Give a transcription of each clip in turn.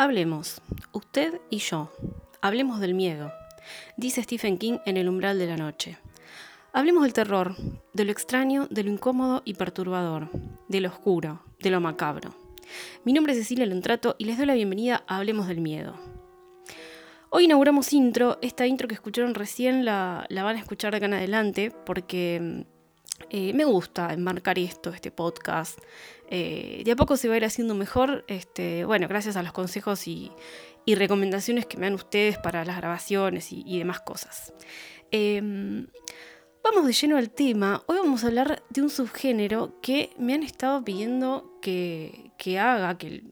Hablemos, usted y yo. Hablemos del miedo, dice Stephen King en El umbral de la noche. Hablemos del terror, de lo extraño, de lo incómodo y perturbador, de lo oscuro, de lo macabro. Mi nombre es Cecilia Lontrato y les doy la bienvenida a Hablemos del Miedo. Hoy inauguramos intro, esta intro que escucharon recién la, van a escuchar acá en adelante porque eh, me gusta enmarcar esto, este podcast. Eh, de a poco se va a ir haciendo mejor, este, bueno, gracias a los consejos y, recomendaciones que me dan ustedes para las grabaciones y, demás cosas. Em, vamos de lleno al tema. Hoy vamos a hablar de un subgénero que me han estado pidiendo que, haga, que,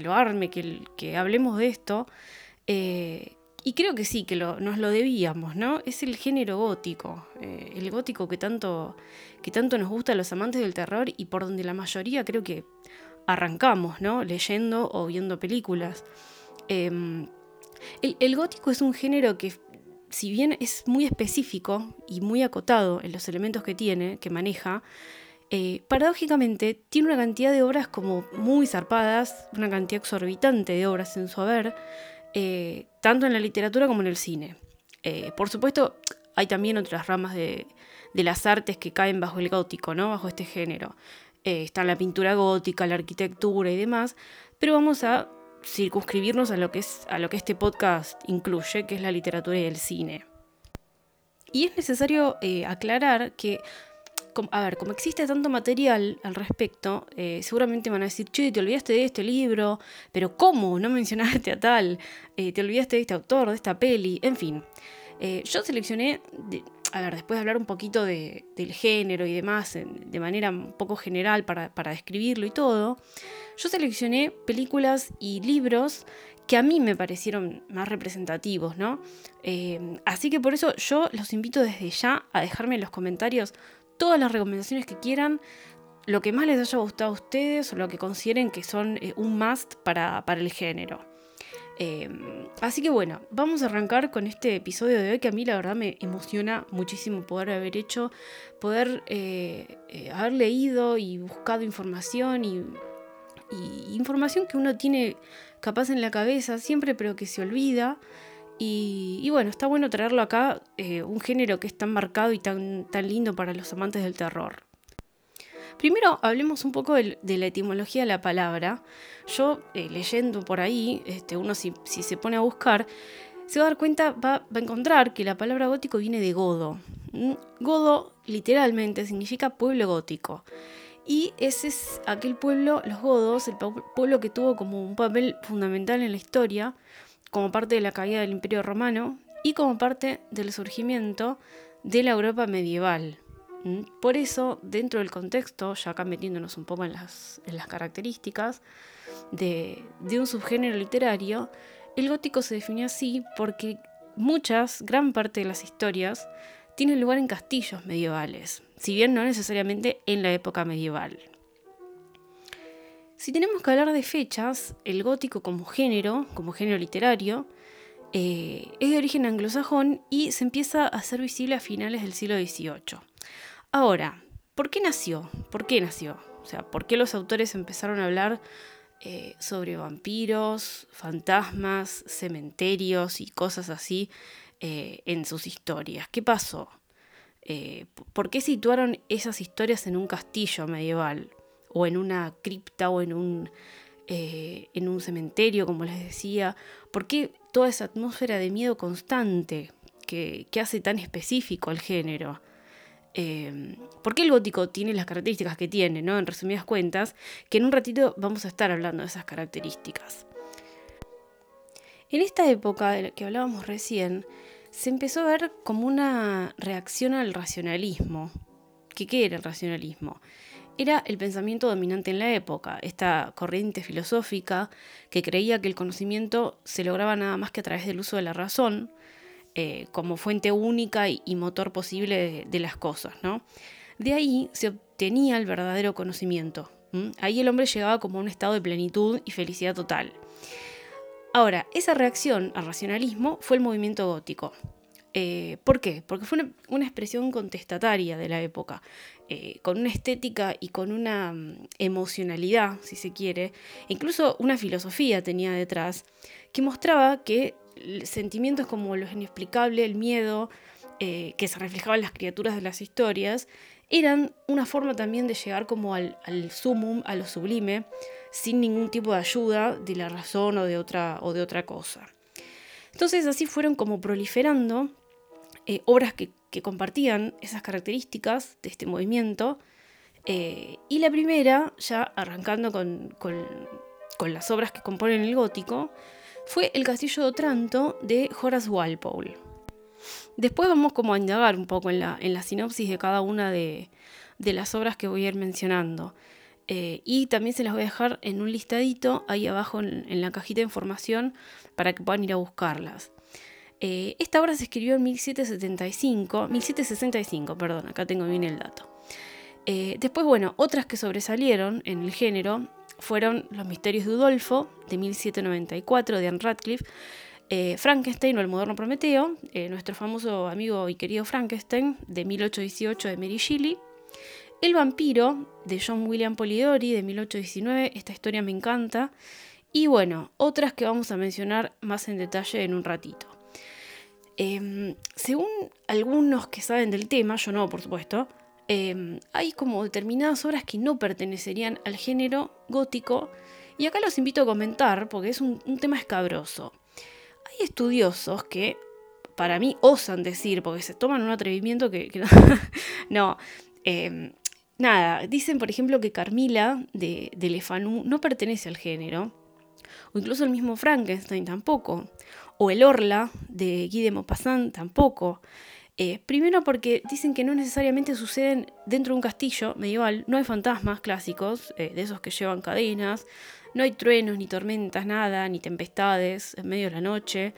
lo arme, que, hablemos de esto. Eh, y creo que sí, que nos lo debíamos, ¿no? Es el género gótico, eh, el gótico que tanto, que tanto nos gusta a los amantes del terror y por donde la mayoría creo que arrancamos, ¿no? Leyendo o viendo películas. Em, el, gótico es un género que, si bien es muy específico y muy acotado en los elementos que tiene, que maneja, eh, paradójicamente tiene una cantidad de obras como muy zarpadas, una cantidad exorbitante de obras en su haber, eh, tanto en la literatura como en el cine. Eh, por supuesto, hay también otras ramas de, las artes que caen bajo el gótico, ¿no? bajo este género. Eh, está la pintura gótica, la arquitectura y demás, pero vamos a circunscribirnos a lo que, a lo que este podcast incluye, que es la literatura y el cine. Y es necesario aclarar que a ver, como existe tanto material al respecto, eh, seguramente van a decir, che, te olvidaste de este libro, pero ¿cómo? No mencionaste a tal, eh, te olvidaste de este autor, de esta peli, en fin. Eh, yo seleccioné, a ver, después de hablar un poquito del género y demás, de manera un poco general para, para describirlo y todo, yo seleccioné películas y libros que a mí me parecieron más representativos, ¿no? así que por eso yo los invito desde ya a dejarme en los comentarios todas las recomendaciones que quieran, lo que más les haya gustado a ustedes o lo que consideren que son eh, un must para, el género. Em, así que bueno, vamos a arrancar con este episodio de hoy que a mí la verdad me emociona muchísimo poder haber hecho, poder eh, eh, haber leído y buscado información y, información que uno tiene capaz en la cabeza siempre pero que se olvida. Y, bueno, está bueno traerlo acá, eh, un género que es tan marcado y tan, tan lindo para los amantes del terror. Primero hablemos un poco de, la etimología de la palabra. Yo, eh, leyendo por ahí, este, uno si, se pone a buscar, se va a dar cuenta, va, a encontrar que la palabra gótico viene de godo. Mm, godo literalmente significa pueblo gótico. Y ese es aquel pueblo, los godos, el pueblo que tuvo como un papel fundamental en la historia, como parte de la caída del Imperio Romano y como parte del surgimiento de la Europa medieval. Por eso, dentro del contexto, ya acá metiéndonos un poco en las, características de, un subgénero literario, el gótico se define así porque muchas, gran parte de las historias, tienen lugar en castillos medievales, si bien no necesariamente en la época medieval. Si tenemos que hablar de fechas, el gótico como género, como género literario, eh, es de origen anglosajón y se empieza a hacer visible a finales del siglo XVIII. Ahora, ¿por qué nació? ¿Por qué nació? O sea, ¿por qué los autores empezaron a hablar eh, sobre vampiros, fantasmas, cementerios y cosas así eh, en sus historias? ¿Qué pasó? ¿Por qué situaron esas historias en un castillo medieval? O en una cripta o en un, eh, en un cementerio, como les decía? ¿Por qué toda esa atmósfera de miedo constante que, hace tan específico al género? Eh, ¿Por qué el gótico tiene las características que tiene, ¿no? en resumidas cuentas? Que en un ratito vamos a estar hablando de esas características. En esta época de la que hablábamos recién, se empezó a ver como una reacción al racionalismo. ¿Qué, qué era el racionalismo? Era el pensamiento dominante en la época, esta corriente filosófica que creía que el conocimiento se lograba nada más que a través del uso de la razón, eh, como fuente única y, motor posible de, las cosas. ¿no? De ahí se obtenía el verdadero conocimiento. Ahí el hombre llegaba como a un estado de plenitud y felicidad total. Ahora, esa reacción al racionalismo fue el movimiento gótico. Eh, ¿Por qué? Porque fue una, expresión contestataria de la época, eh, con una estética y con una mm, emocionalidad, si se quiere, incluso una filosofía tenía detrás, que mostraba que sentimientos como lo inexplicable, el miedo, eh, que se reflejaban en las criaturas de las historias, eran una forma también de llegar como al, al sumum, a lo sublime, sin ningún tipo de ayuda de la razón o de otra, o de otra cosa. Entonces así fueron como proliferando eh, obras que, compartían esas características de este movimiento. Eh, y la primera, ya arrancando con, las obras que componen el gótico, fue El Castillo de Otranto de Horace Walpole. Después vamos como a indagar un poco en la, sinopsis de cada una de, las obras que voy a ir mencionando. Eh, y también se las voy a dejar en un listadito ahí abajo en, la cajita de información para que puedan ir a buscarlas. Eh, esta obra se escribió en 1775, 1765, perdón, acá tengo bien el dato. Eh, después, bueno, otras que sobresalieron en el género fueron Los Misterios de Udolfo, de 1794, de Anne Radcliffe, eh, Frankenstein o El Moderno Prometeo, nuestro famoso amigo y querido Frankenstein, de 1818, de Mary Shelley, El Vampiro, de John William Polidori, de 1819, esta historia me encanta, y bueno, otras que vamos a mencionar más en detalle en un ratito. Em, según algunos que saben del tema, yo no, por supuesto, em, hay como determinadas obras que no pertenecerían al género gótico, y acá los invito a comentar porque es un, tema escabroso. Hay estudiosos que, para mí, osan decir, porque se toman un atrevimiento que, no, em, nada, dicen por ejemplo que Carmila de, de Lefanu no pertenece al género, o incluso el mismo Frankenstein tampoco, o El Orla de Guy de Maupassant tampoco. Eh, primero porque dicen que no necesariamente suceden dentro de un castillo medieval, no hay fantasmas clásicos, eh, de esos que llevan cadenas, no hay truenos, ni tormentas, nada, ni tempestades en medio de la noche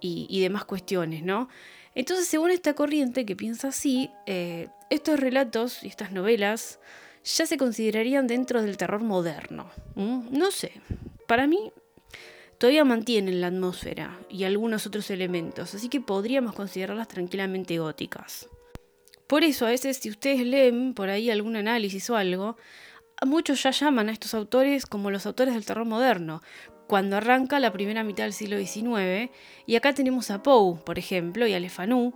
y, demás cuestiones, ¿no? Entonces, según esta corriente que piensa así, eh, estos relatos y estas novelas ya se considerarían dentro del terror moderno. No sé, para mí todavía mantienen la atmósfera y algunos otros elementos, así que podríamos considerarlas tranquilamente góticas. Por eso, a veces, si ustedes leen por ahí algún análisis o algo, muchos ya llaman a estos autores como los autores del terror moderno, cuando arranca la primera mitad del siglo XIX, y acá tenemos a Poe, por ejemplo, y a Le Fanu,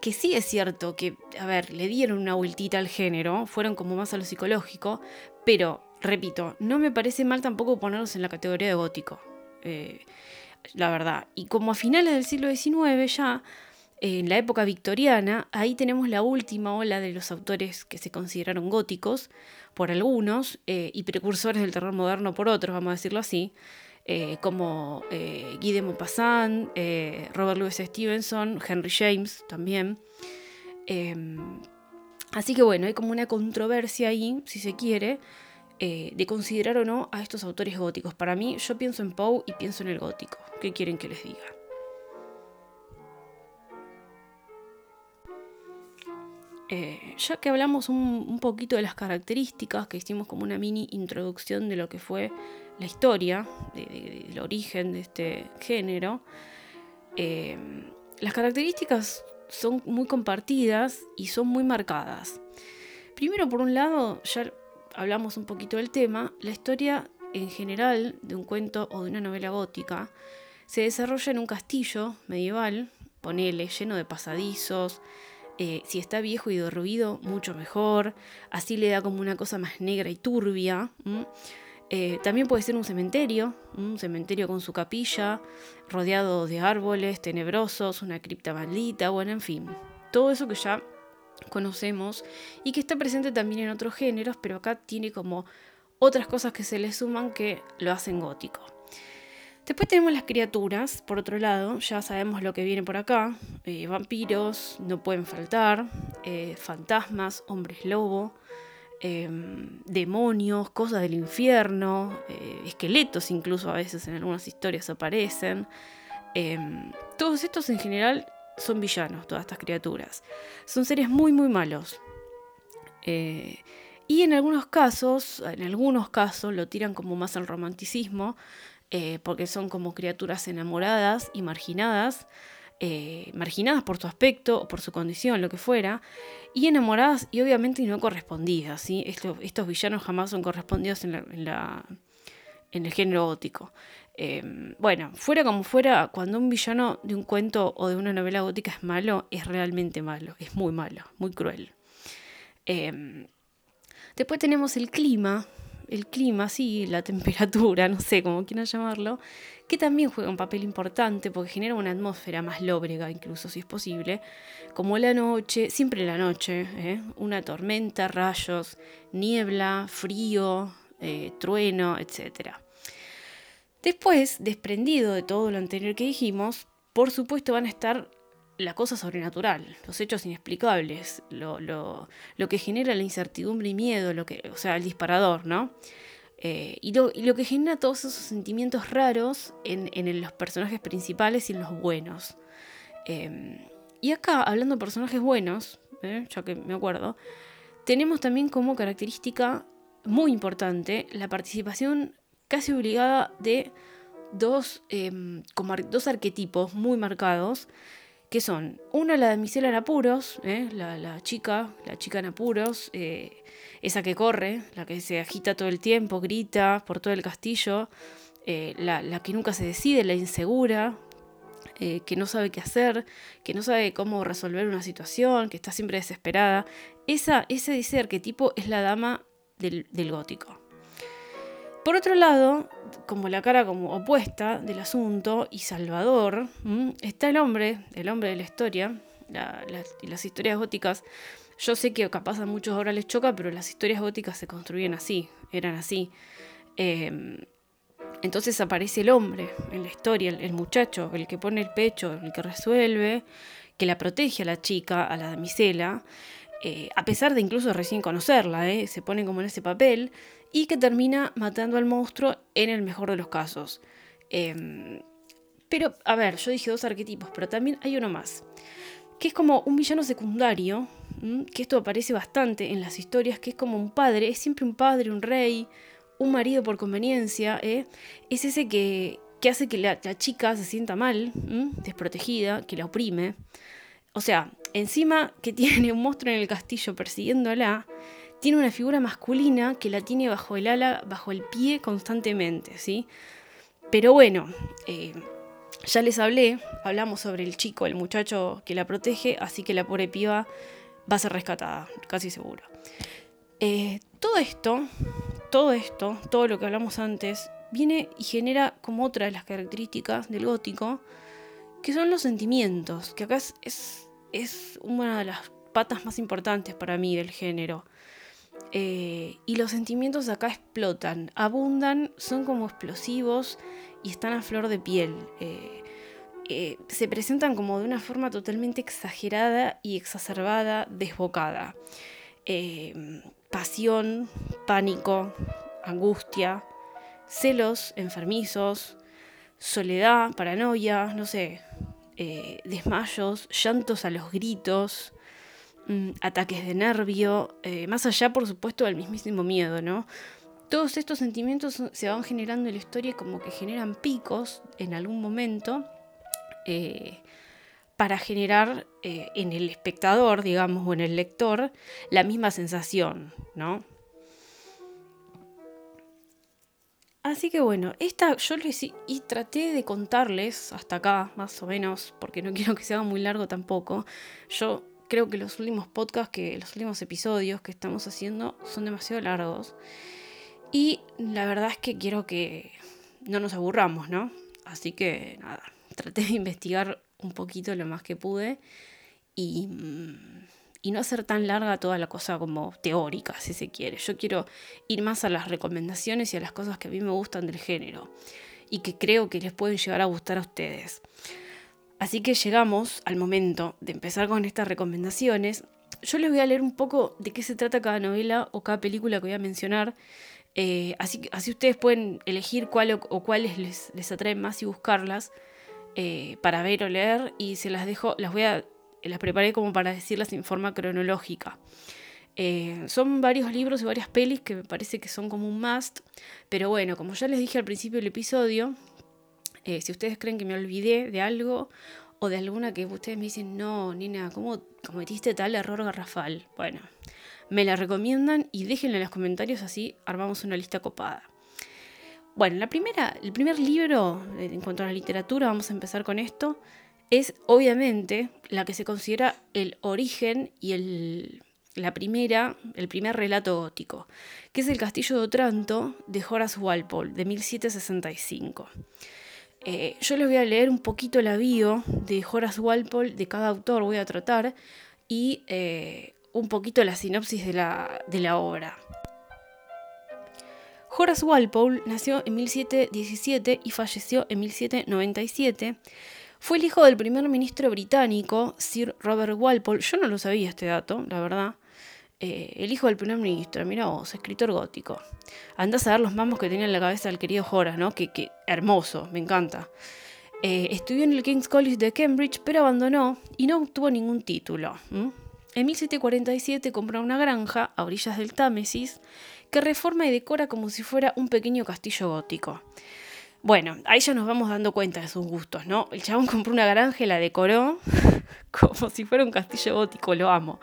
que sí es cierto que, a ver, le dieron una vueltita al género, fueron como más a lo psicológico, pero, repito, no me parece mal tampoco ponerlos en la categoría de gótico. Eh, la verdad. Y como a finales del siglo XIX ya, en la época victoriana, ahí tenemos la última ola de los autores que se consideraron góticos por algunos eh, y precursores del terror moderno por otros, vamos a decirlo así, eh, como Guy de Maupassant, Robert Louis Stevenson, Henry James también. Em, así que bueno, hay como una controversia ahí, si se quiere, eh, de considerar o no a estos autores góticos. Para mí, yo pienso en Poe y pienso en el gótico. ¿Qué quieren que les diga? Eh, ya que hablamos un, poquito de las características, que hicimos como una mini introducción de lo que fue la historia, del origen de este género, eh, las características son muy compartidas y son muy marcadas. Primero, por un lado, ya hablamos un poquito del tema, la historia en general de un cuento o de una novela gótica se desarrolla en un castillo medieval, ponele, lleno de pasadizos, eh, si está viejo y derruido, mucho mejor, así le da como una cosa más negra y turbia. Eh, también puede ser un cementerio, un cementerio con su capilla, rodeado de árboles tenebrosos, una cripta maldita, bueno, en fin, todo eso que ya conocemos y que está presente también en otros géneros, pero acá tiene como otras cosas que se le suman que lo hacen gótico. Después tenemos las criaturas, por otro lado, ya sabemos lo que viene por acá. Eh, vampiros, no pueden faltar, eh, fantasmas, hombres lobo, em, demonios, cosas del infierno, eh, esqueletos incluso a veces en algunas historias aparecen. Em, todos estos en general son villanos, todas estas criaturas. Son seres muy, muy malos. Eh, y en algunos casos, en algunos casos lo tiran como más al romanticismo, eh, porque son como criaturas enamoradas y marginadas, eh, marginadas por su aspecto o por su condición, lo que fuera, y enamoradas y obviamente no correspondidas. ¿sí? estos villanos jamás son correspondidos en, en, el género gótico. Em, bueno, fuera como fuera, cuando un villano de un cuento o de una novela gótica es malo, es realmente malo, es muy malo, muy cruel. Em, después tenemos el clima, el clima, sí, la temperatura, no sé cómo quieran llamarlo, que también juega un papel importante porque genera una atmósfera más lóbrega, incluso si es posible, como la noche, siempre la noche, ¿eh? una tormenta, rayos, niebla, frío, eh, trueno, etc. Después, desprendido de todo lo anterior que dijimos, por supuesto van a estar la cosa sobrenatural, los hechos inexplicables, lo, que genera la incertidumbre y miedo, lo que, o sea, el disparador, ¿no? Eh, y, lo, que genera todos esos sentimientos raros en, los personajes principales y en los buenos. Em, y acá, hablando de personajes buenos, ¿eh? ya que me acuerdo, tenemos también como característica muy importante la participación casi obligada de dos, em, como dos arquetipos muy marcados que son, una la damisela en apuros, ¿eh? la, chica, la chica en apuros, eh, esa que corre, la que se agita todo el tiempo, grita por todo el castillo, eh, la, que nunca se decide, la insegura, que no sabe qué hacer, que no sabe cómo resolver una situación, que está siempre desesperada. Esa, ese, ese arquetipo es la dama del, del gótico. Por otro lado, como la cara como opuesta del asunto y Salvador, está el hombre, el hombre de la historia, y las historias góticas. Yo sé que capaz a muchos ahora les choca, pero las historias góticas se construían así, eran así. Em, entonces aparece el hombre en la historia, el, muchacho, el que pone el pecho, el que resuelve, que la protege a la chica, a la damisela, eh, a pesar de incluso recién conocerla, ¿eh? se pone como en ese papel y que termina matando al monstruo en el mejor de los casos. Em, pero, a ver, yo dije dos arquetipos, pero también hay uno más, que es como un villano secundario, que esto aparece bastante en las historias, que es como un padre, es siempre un padre, un rey, un marido por conveniencia, ¿eh? es ese que, hace que la, chica se sienta mal, desprotegida, que la oprime. O sea, encima que tiene un monstruo en el castillo persiguiéndola, tiene una figura masculina que la tiene bajo el ala, bajo el pie constantemente, ¿sí? Pero bueno, eh, ya les hablé, hablamos sobre el chico, el muchacho que la protege, así que la pobre piba va a ser rescatada, casi seguro. Eh, todo esto, todo esto, todo lo que hablamos antes, viene y genera como otra de las características del gótico, que son los sentimientos, que acá es, es una de las patas más importantes para mí del género. Eh, y los sentimientos acá explotan, abundan, son como explosivos y están a flor de piel. Eh, eh, se presentan como de una forma totalmente exagerada y exacerbada, desbocada. pasión, pánico, angustia, celos enfermizos, soledad, paranoia, no sé, desmayos, llantos a los gritos, ataques de nervio, eh, más allá por supuesto del mismísimo miedo, ¿no? Todos estos sentimientos se van generando en la historia como que generan picos en algún momento eh, para generar eh, en el espectador, digamos, o en el lector, la misma sensación, ¿no? Así que bueno, esta yo les y traté de contarles hasta acá, más o menos, porque no quiero que se haga muy largo tampoco. Yo creo que los últimos podcasts, que los últimos episodios que estamos haciendo son demasiado largos. Y la verdad es que quiero que no nos aburramos, ¿no? Así que nada, traté de investigar un poquito lo más que pude y, y no hacer tan larga toda la cosa como teórica, si se quiere. Yo quiero ir más a las recomendaciones y a las cosas que a mí me gustan del género y que creo que les pueden llegar a gustar a ustedes. Así que llegamos al momento de empezar con estas recomendaciones. Yo les voy a leer un poco de qué se trata cada novela o cada película que voy a mencionar. Eh, así, así ustedes pueden elegir cuál o, cuáles les, les, atraen más y buscarlas eh, para ver o leer. Y se las dejo, las voy a, las preparé como para decirlas en forma cronológica. Eh, son varios libros y varias pelis que me parece que son como un must. Pero bueno, como ya les dije al principio del episodio, eh, si ustedes creen que me olvidé de algo o de alguna que ustedes me dicen, no, nena, ¿cómo cometiste tal error garrafal? Bueno, me la recomiendan y déjenla en los comentarios así armamos una lista copada. Bueno, la primera, el primer libro en cuanto a la literatura, vamos a empezar con esto, es obviamente la que se considera el origen y el, la primera, el primer relato gótico, que es El Castillo de Otranto de Horace Walpole, de 1765. Eh, yo les voy a leer un poquito la bio de Horace Walpole, de cada autor voy a tratar, y eh, un poquito la sinopsis de la, de la obra. Horace Walpole nació en 1717 y falleció en 1797 fue el hijo del primer ministro británico, Sir Robert Walpole. Yo no lo sabía este dato, la verdad. Eh, el hijo del primer ministro, mira vos, escritor gótico. Andás a ver los mamos que tenía en la cabeza el querido Horace, ¿no? Que, hermoso, me encanta. Eh, estudió en el King's College de Cambridge, pero abandonó y no obtuvo ningún título. En 1747 compró una granja a orillas del Támesis que reforma y decora como si fuera un pequeño castillo gótico. Bueno, ahí ya nos vamos dando cuenta de sus gustos, ¿no? El chabón compró una granja y la decoró como si fuera un castillo gótico, lo amo.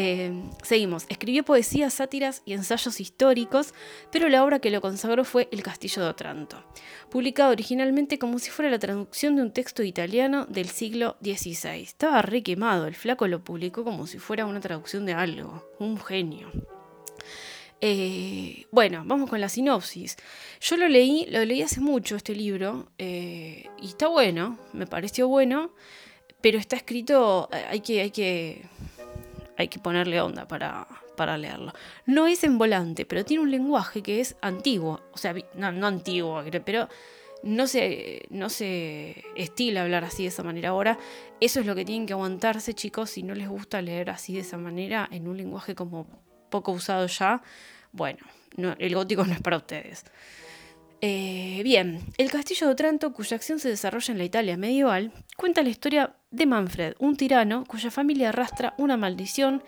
Eh, seguimos. Escribió poesías, sátiras y ensayos históricos, pero la obra que lo consagró fue El Castillo de Otranto, publicado originalmente como si fuera la traducción de un texto italiano del siglo XVI. Estaba re quemado, el flaco lo publicó como si fuera una traducción de algo. Un genio. Eh, bueno, vamos con la sinopsis. Yo lo leí, lo leí hace mucho este libro eh, y está bueno, me pareció bueno, pero está escrito, hay que, hay que, hay que ponerle onda para, para leerlo. No es en volante, pero tiene un lenguaje que es antiguo, o sea, no, no antiguo, pero no se, no se estila hablar así de esa manera ahora. Eso es lo que tienen que aguantarse, chicos, si no les gusta leer así de esa manera, en un lenguaje como poco usado ya, bueno, el gótico no es para ustedes. Eh, bien, el castillo de Otranto, cuya acción se desarrolla en la Italia medieval, cuenta la historia de Manfred, un tirano cuya familia arrastra una maldición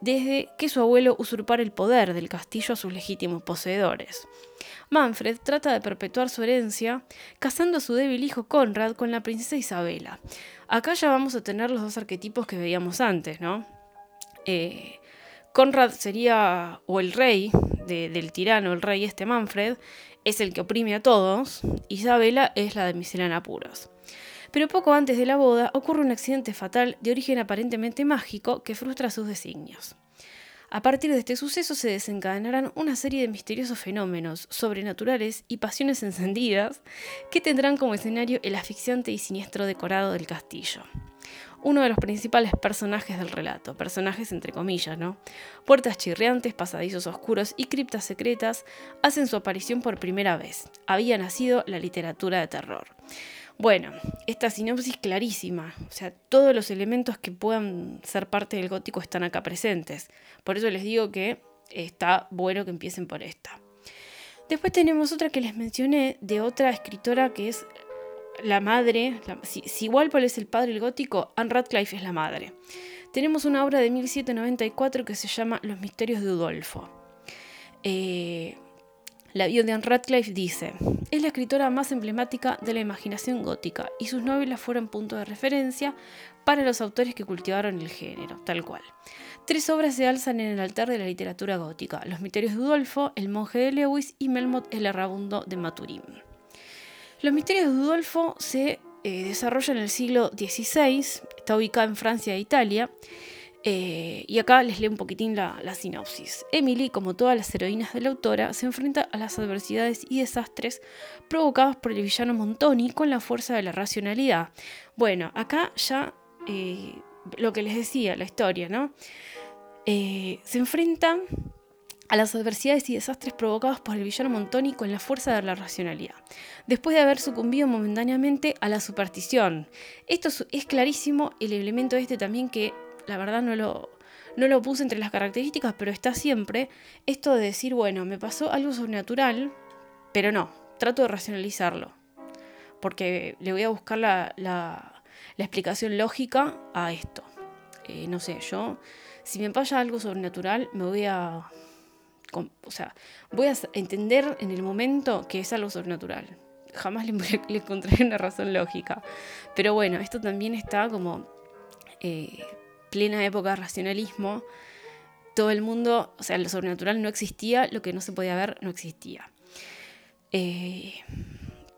desde que su abuelo usurpara el poder del castillo a sus legítimos poseedores. Manfred trata de perpetuar su herencia casando a su débil hijo Conrad con la princesa Isabela. Acá ya vamos a tener los dos arquetipos que veíamos antes, ¿no? Eh, Conrad sería, o el rey del tirano, el rey este Manfred, es el que oprime a todos, Isabela es la de en apuros. Pero poco antes de la boda ocurre un accidente fatal de origen aparentemente mágico que frustra sus designios. A partir de este suceso se desencadenarán una serie de misteriosos fenómenos sobrenaturales y pasiones encendidas que tendrán como escenario el asfixiante y siniestro decorado del castillo uno de los principales personajes del relato, personajes entre comillas, ¿no? Puertas chirriantes, pasadizos oscuros y criptas secretas hacen su aparición por primera vez. Había nacido la literatura de terror. Bueno, esta sinopsis clarísima, o sea, todos los elementos que puedan ser parte del gótico están acá presentes. Por eso les digo que está bueno que empiecen por esta. Después tenemos otra que les mencioné de otra escritora que es la madre, si, Walpole es el padre del gótico, Anne Radcliffe es la madre. Tenemos una obra de 1794 que se llama Los misterios de Udolfo. Eh, la bio de Anne Radcliffe dice, es la escritora más emblemática de la imaginación gótica y sus novelas fueron punto de referencia para los autores que cultivaron el género, tal cual. Tres obras se alzan en el altar de la literatura gótica, Los misterios de Udolfo, El monje de Lewis y Melmoth el errabundo de Maturín. Los misterios de Udolfo se eh, desarrollan en el siglo XVI, está ubicada en Francia e Italia. Eh, y acá les leo un poquitín la, sinopsis. Emily, como todas las heroínas de la autora, se enfrenta a las adversidades y desastres provocados por el villano Montoni con la fuerza de la racionalidad. Bueno, acá ya eh, lo que les decía, la historia, ¿no? se enfrenta a las adversidades y desastres provocados por el villano Montoni con la fuerza de la racionalidad, después de haber sucumbido momentáneamente a la superstición. Esto es clarísimo el elemento este también que la verdad no lo, no lo puse entre las características, pero está siempre esto de decir, bueno, me pasó algo sobrenatural, pero no, trato de racionalizarlo, porque le voy a buscar la, la, explicación lógica a esto. Eh, no sé, yo, si me pasa algo sobrenatural, me voy a o sea, voy a entender en el momento que es algo sobrenatural. jamás le, le encontré una razón lógica. Pero bueno, esto también está como eh, plena época de racionalismo. Todo el mundo, o sea, lo sobrenatural no existía, lo que no se podía ver no existía. Eh,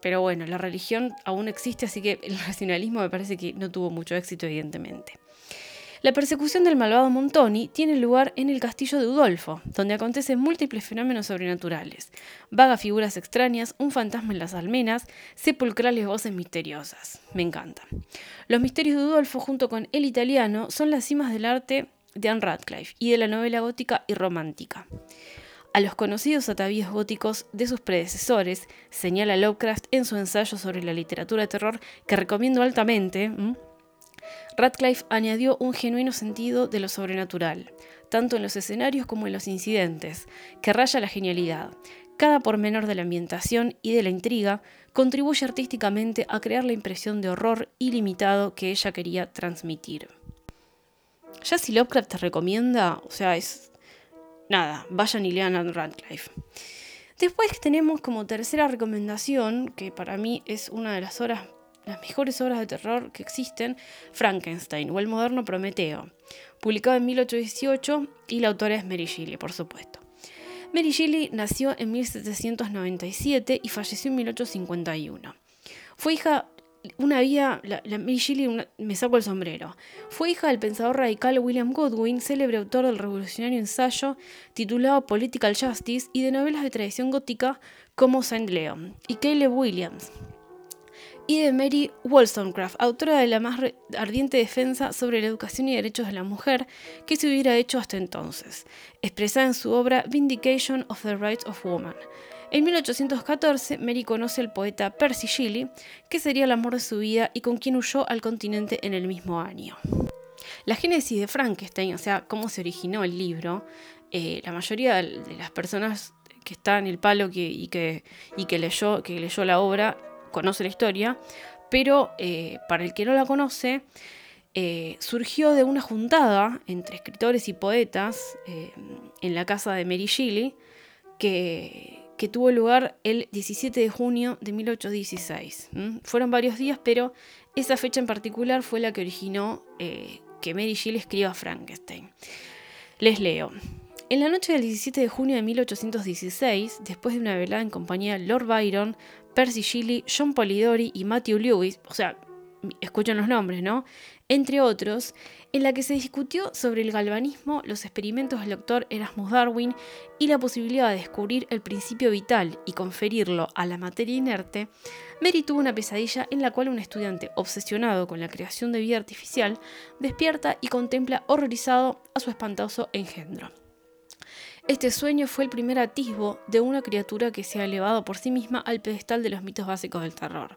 pero bueno, la religión aún existe, así que el racionalismo me parece que no tuvo mucho éxito, evidentemente. La persecución del malvado Montoni tiene lugar en el castillo de Udolfo, donde acontecen múltiples fenómenos sobrenaturales, vagas figuras extrañas, un fantasma en las almenas, sepulcrales voces misteriosas. Me encanta. Los misterios de Udolfo, junto con El Italiano, son las cimas del arte de Anne Radcliffe y de la novela gótica y romántica. A los conocidos atavíos góticos de sus predecesores, señala Lovecraft en su ensayo sobre la literatura de terror, que recomiendo altamente, Radcliffe añadió un genuino sentido de lo sobrenatural, tanto en los escenarios como en los incidentes, que raya la genialidad. Cada pormenor de la ambientación y de la intriga contribuye artísticamente a crear la impresión de horror ilimitado que ella quería transmitir. Ya si Lovecraft te recomienda, o sea, es... Nada, vayan y lean a Radcliffe. Después tenemos como tercera recomendación, que para mí es una de las horas las mejores obras de terror que existen, Frankenstein o el moderno Prometeo, publicado en 1818 y la autora es Mary Shelley, por supuesto. Mary Shelley nació en 1797 y falleció en 1851. Fue hija, una vida, la, Mary Shelley, me saco el sombrero, fue hija del pensador radical William Godwin, célebre autor del revolucionario ensayo titulado Political Justice y de novelas de tradición gótica como Saint Leon, y Caleb Williams, y de Mary Wollstonecraft, autora de la más ardiente defensa sobre la educación y derechos de la mujer que se hubiera hecho hasta entonces, expresada en su obra Vindication of the Rights of Woman. En 1814, Mary conoce al poeta Percy Shelley, que sería el amor de su vida y con quien huyó al continente en el mismo año. La génesis de Frankenstein, o sea, cómo se originó el libro, eh, la mayoría de las personas que están en el palo y, que, y que, leyó, que leyó la obra conoce la historia, pero eh, para el que no la conoce, eh, surgió de una juntada entre escritores y poetas eh, en la casa de Mary Shelley, que, tuvo lugar el 17 de junio de 1816. Fueron varios días, pero esa fecha en particular fue la que originó que Mary Shelley escriba Frankenstein. Les leo. En la noche del 17 de junio de 1816, después de una velada en compañía de Lord Byron, Percy Shelley, John Polidori y Matthew Lewis, o sea, escuchan los nombres, ¿no? Entre otros, en la que se discutió sobre el galvanismo, los experimentos del doctor Erasmus Darwin y la posibilidad de descubrir el principio vital y conferirlo a la materia inerte, Mary tuvo una pesadilla en la cual un estudiante obsesionado con la creación de vida artificial despierta y contempla horrorizado a su espantoso engendro. Este sueño fue el primer atisbo de una criatura que se ha elevado por sí misma al pedestal de los mitos básicos del terror.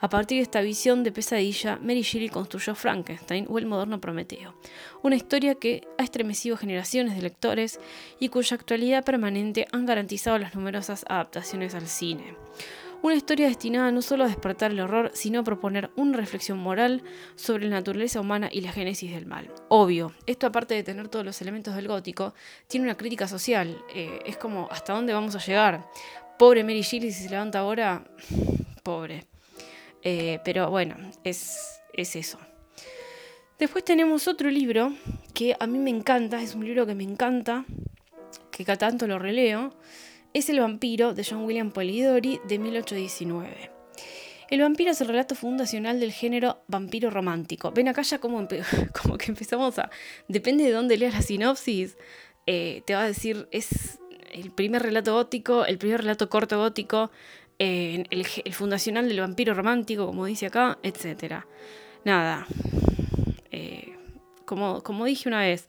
A partir de esta visión de pesadilla, Mary Shelley construyó Frankenstein o el moderno Prometeo, una historia que ha estremecido generaciones de lectores y cuya actualidad permanente han garantizado las numerosas adaptaciones al cine. Una historia destinada no solo a despertar el horror, sino a proponer una reflexión moral sobre la naturaleza humana y la génesis del mal. Obvio, esto aparte de tener todos los elementos del gótico, tiene una crítica social. Eh, es como, ¿hasta dónde vamos a llegar? Pobre Mary Shelley, si se levanta ahora, pobre. Eh, pero bueno, es, es eso. Después tenemos otro libro que a mí me encanta, es un libro que me encanta, que cada tanto lo releo, es El vampiro de John William Polidori de 1819. El vampiro es el relato fundacional del género vampiro romántico. Ven acá ya como, como que empezamos a... Depende de dónde leas la sinopsis, eh, te va a decir, es el primer relato gótico, el primer relato corto gótico, eh, el, fundacional del vampiro romántico, como dice acá, etc. Nada. Eh, como, como dije una vez,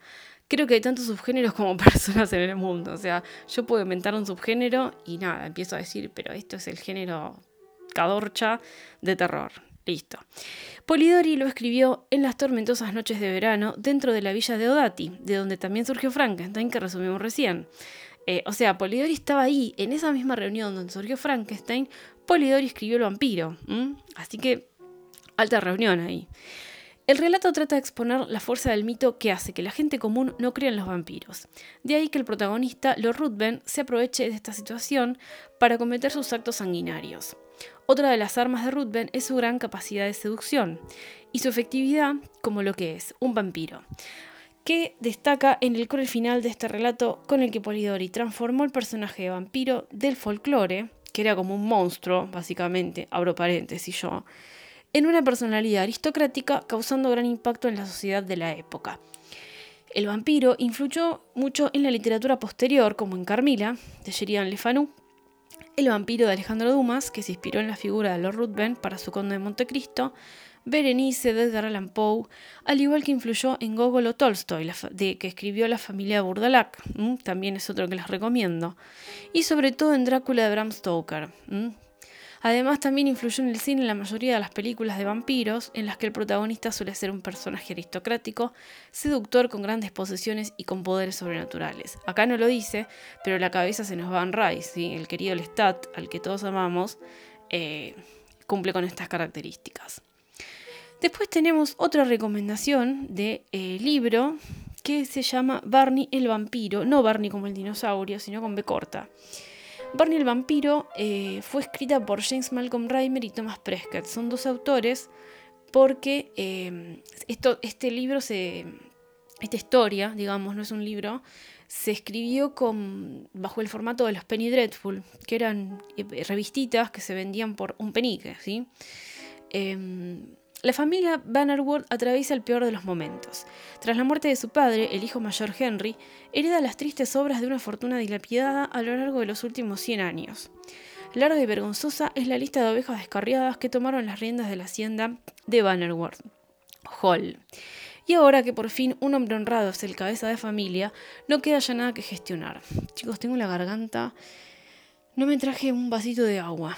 creo que hay tantos subgéneros como personas en el mundo. O sea, yo puedo inventar un subgénero y nada, empiezo a decir, pero esto es el género cadorcha de terror. Listo. Polidori lo escribió en las tormentosas noches de verano dentro de la villa de Odati, de donde también surgió Frankenstein, que resumimos recién. Eh, o sea, Polidori estaba ahí, en esa misma reunión donde surgió Frankenstein, Polidori escribió El vampiro. Así que, alta reunión ahí. El relato trata de exponer la fuerza del mito que hace que la gente común no crea en los vampiros. De ahí que el protagonista, Lord Ruthven, se aproveche de esta situación para cometer sus actos sanguinarios. Otra de las armas de Ruthven es su gran capacidad de seducción y su efectividad como lo que es, un vampiro, que destaca en el cruel final de este relato con el que Polidori transformó el personaje de vampiro del folclore, que era como un monstruo, básicamente, abro paréntesis yo, en una personalidad aristocrática causando gran impacto en la sociedad de la época. El vampiro influyó mucho en la literatura posterior, como en Carmila, de Sheridan Le Fanu, El vampiro de Alejandro Dumas, que se inspiró en la figura de Lord Ruthven para su conde de Montecristo, Berenice de Edgar Allan Poe, al igual que influyó en Gogol o Tolstoy, de, que escribió La familia Burdalac, también es otro que les recomiendo, y sobre todo en Drácula de Bram Stoker. Además, también influyó en el cine en la mayoría de las películas de vampiros, en las que el protagonista suele ser un personaje aristocrático, seductor con grandes posesiones y con poderes sobrenaturales. Acá no lo dice, pero la cabeza se nos va en Rice, el querido Lestat, al que todos amamos, eh, cumple con estas características. Después tenemos otra recomendación de eh, libro que se llama Barney el vampiro, no Barney como el dinosaurio, sino con B corta. Barney el vampiro eh, fue escrita por James Malcolm Reimer y Thomas Prescott. Son dos autores porque eh, esto, este libro, se, esta historia, digamos, no es un libro, se escribió con, bajo el formato de los Penny Dreadful, que eran eh, revistitas que se vendían por un penique. ¿sí? Em, la familia Bannerwood atraviesa el peor de los momentos. Tras la muerte de su padre, el hijo mayor Henry, hereda las tristes obras de una fortuna dilapidada a lo largo de los últimos 100 años. Larga y vergonzosa es la lista de ovejas descarriadas que tomaron las riendas de la hacienda de Bannerwood Hall. Y ahora que por fin un hombre honrado es el cabeza de familia, no queda ya nada que gestionar. Chicos, tengo la garganta. No me traje un vasito de agua.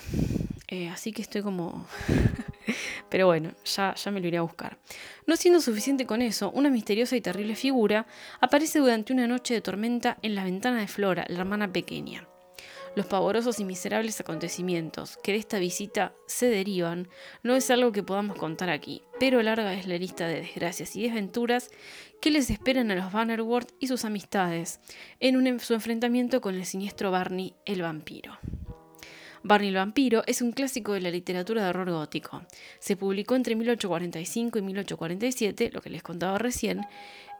Eh, así que estoy como Pero bueno, ya, ya me lo iré a buscar. No siendo suficiente con eso, una misteriosa y terrible figura aparece durante una noche de tormenta en la ventana de Flora, la hermana pequeña. Los pavorosos y miserables acontecimientos que de esta visita se derivan no es algo que podamos contar aquí, pero larga es la lista de desgracias y desventuras que les esperan a los Bannerworth y sus amistades en su enfrentamiento con el siniestro Barney el vampiro. Barney el vampiro es un clásico de la literatura de horror gótico. Se publicó entre 1845 y 1847, lo que les contaba recién,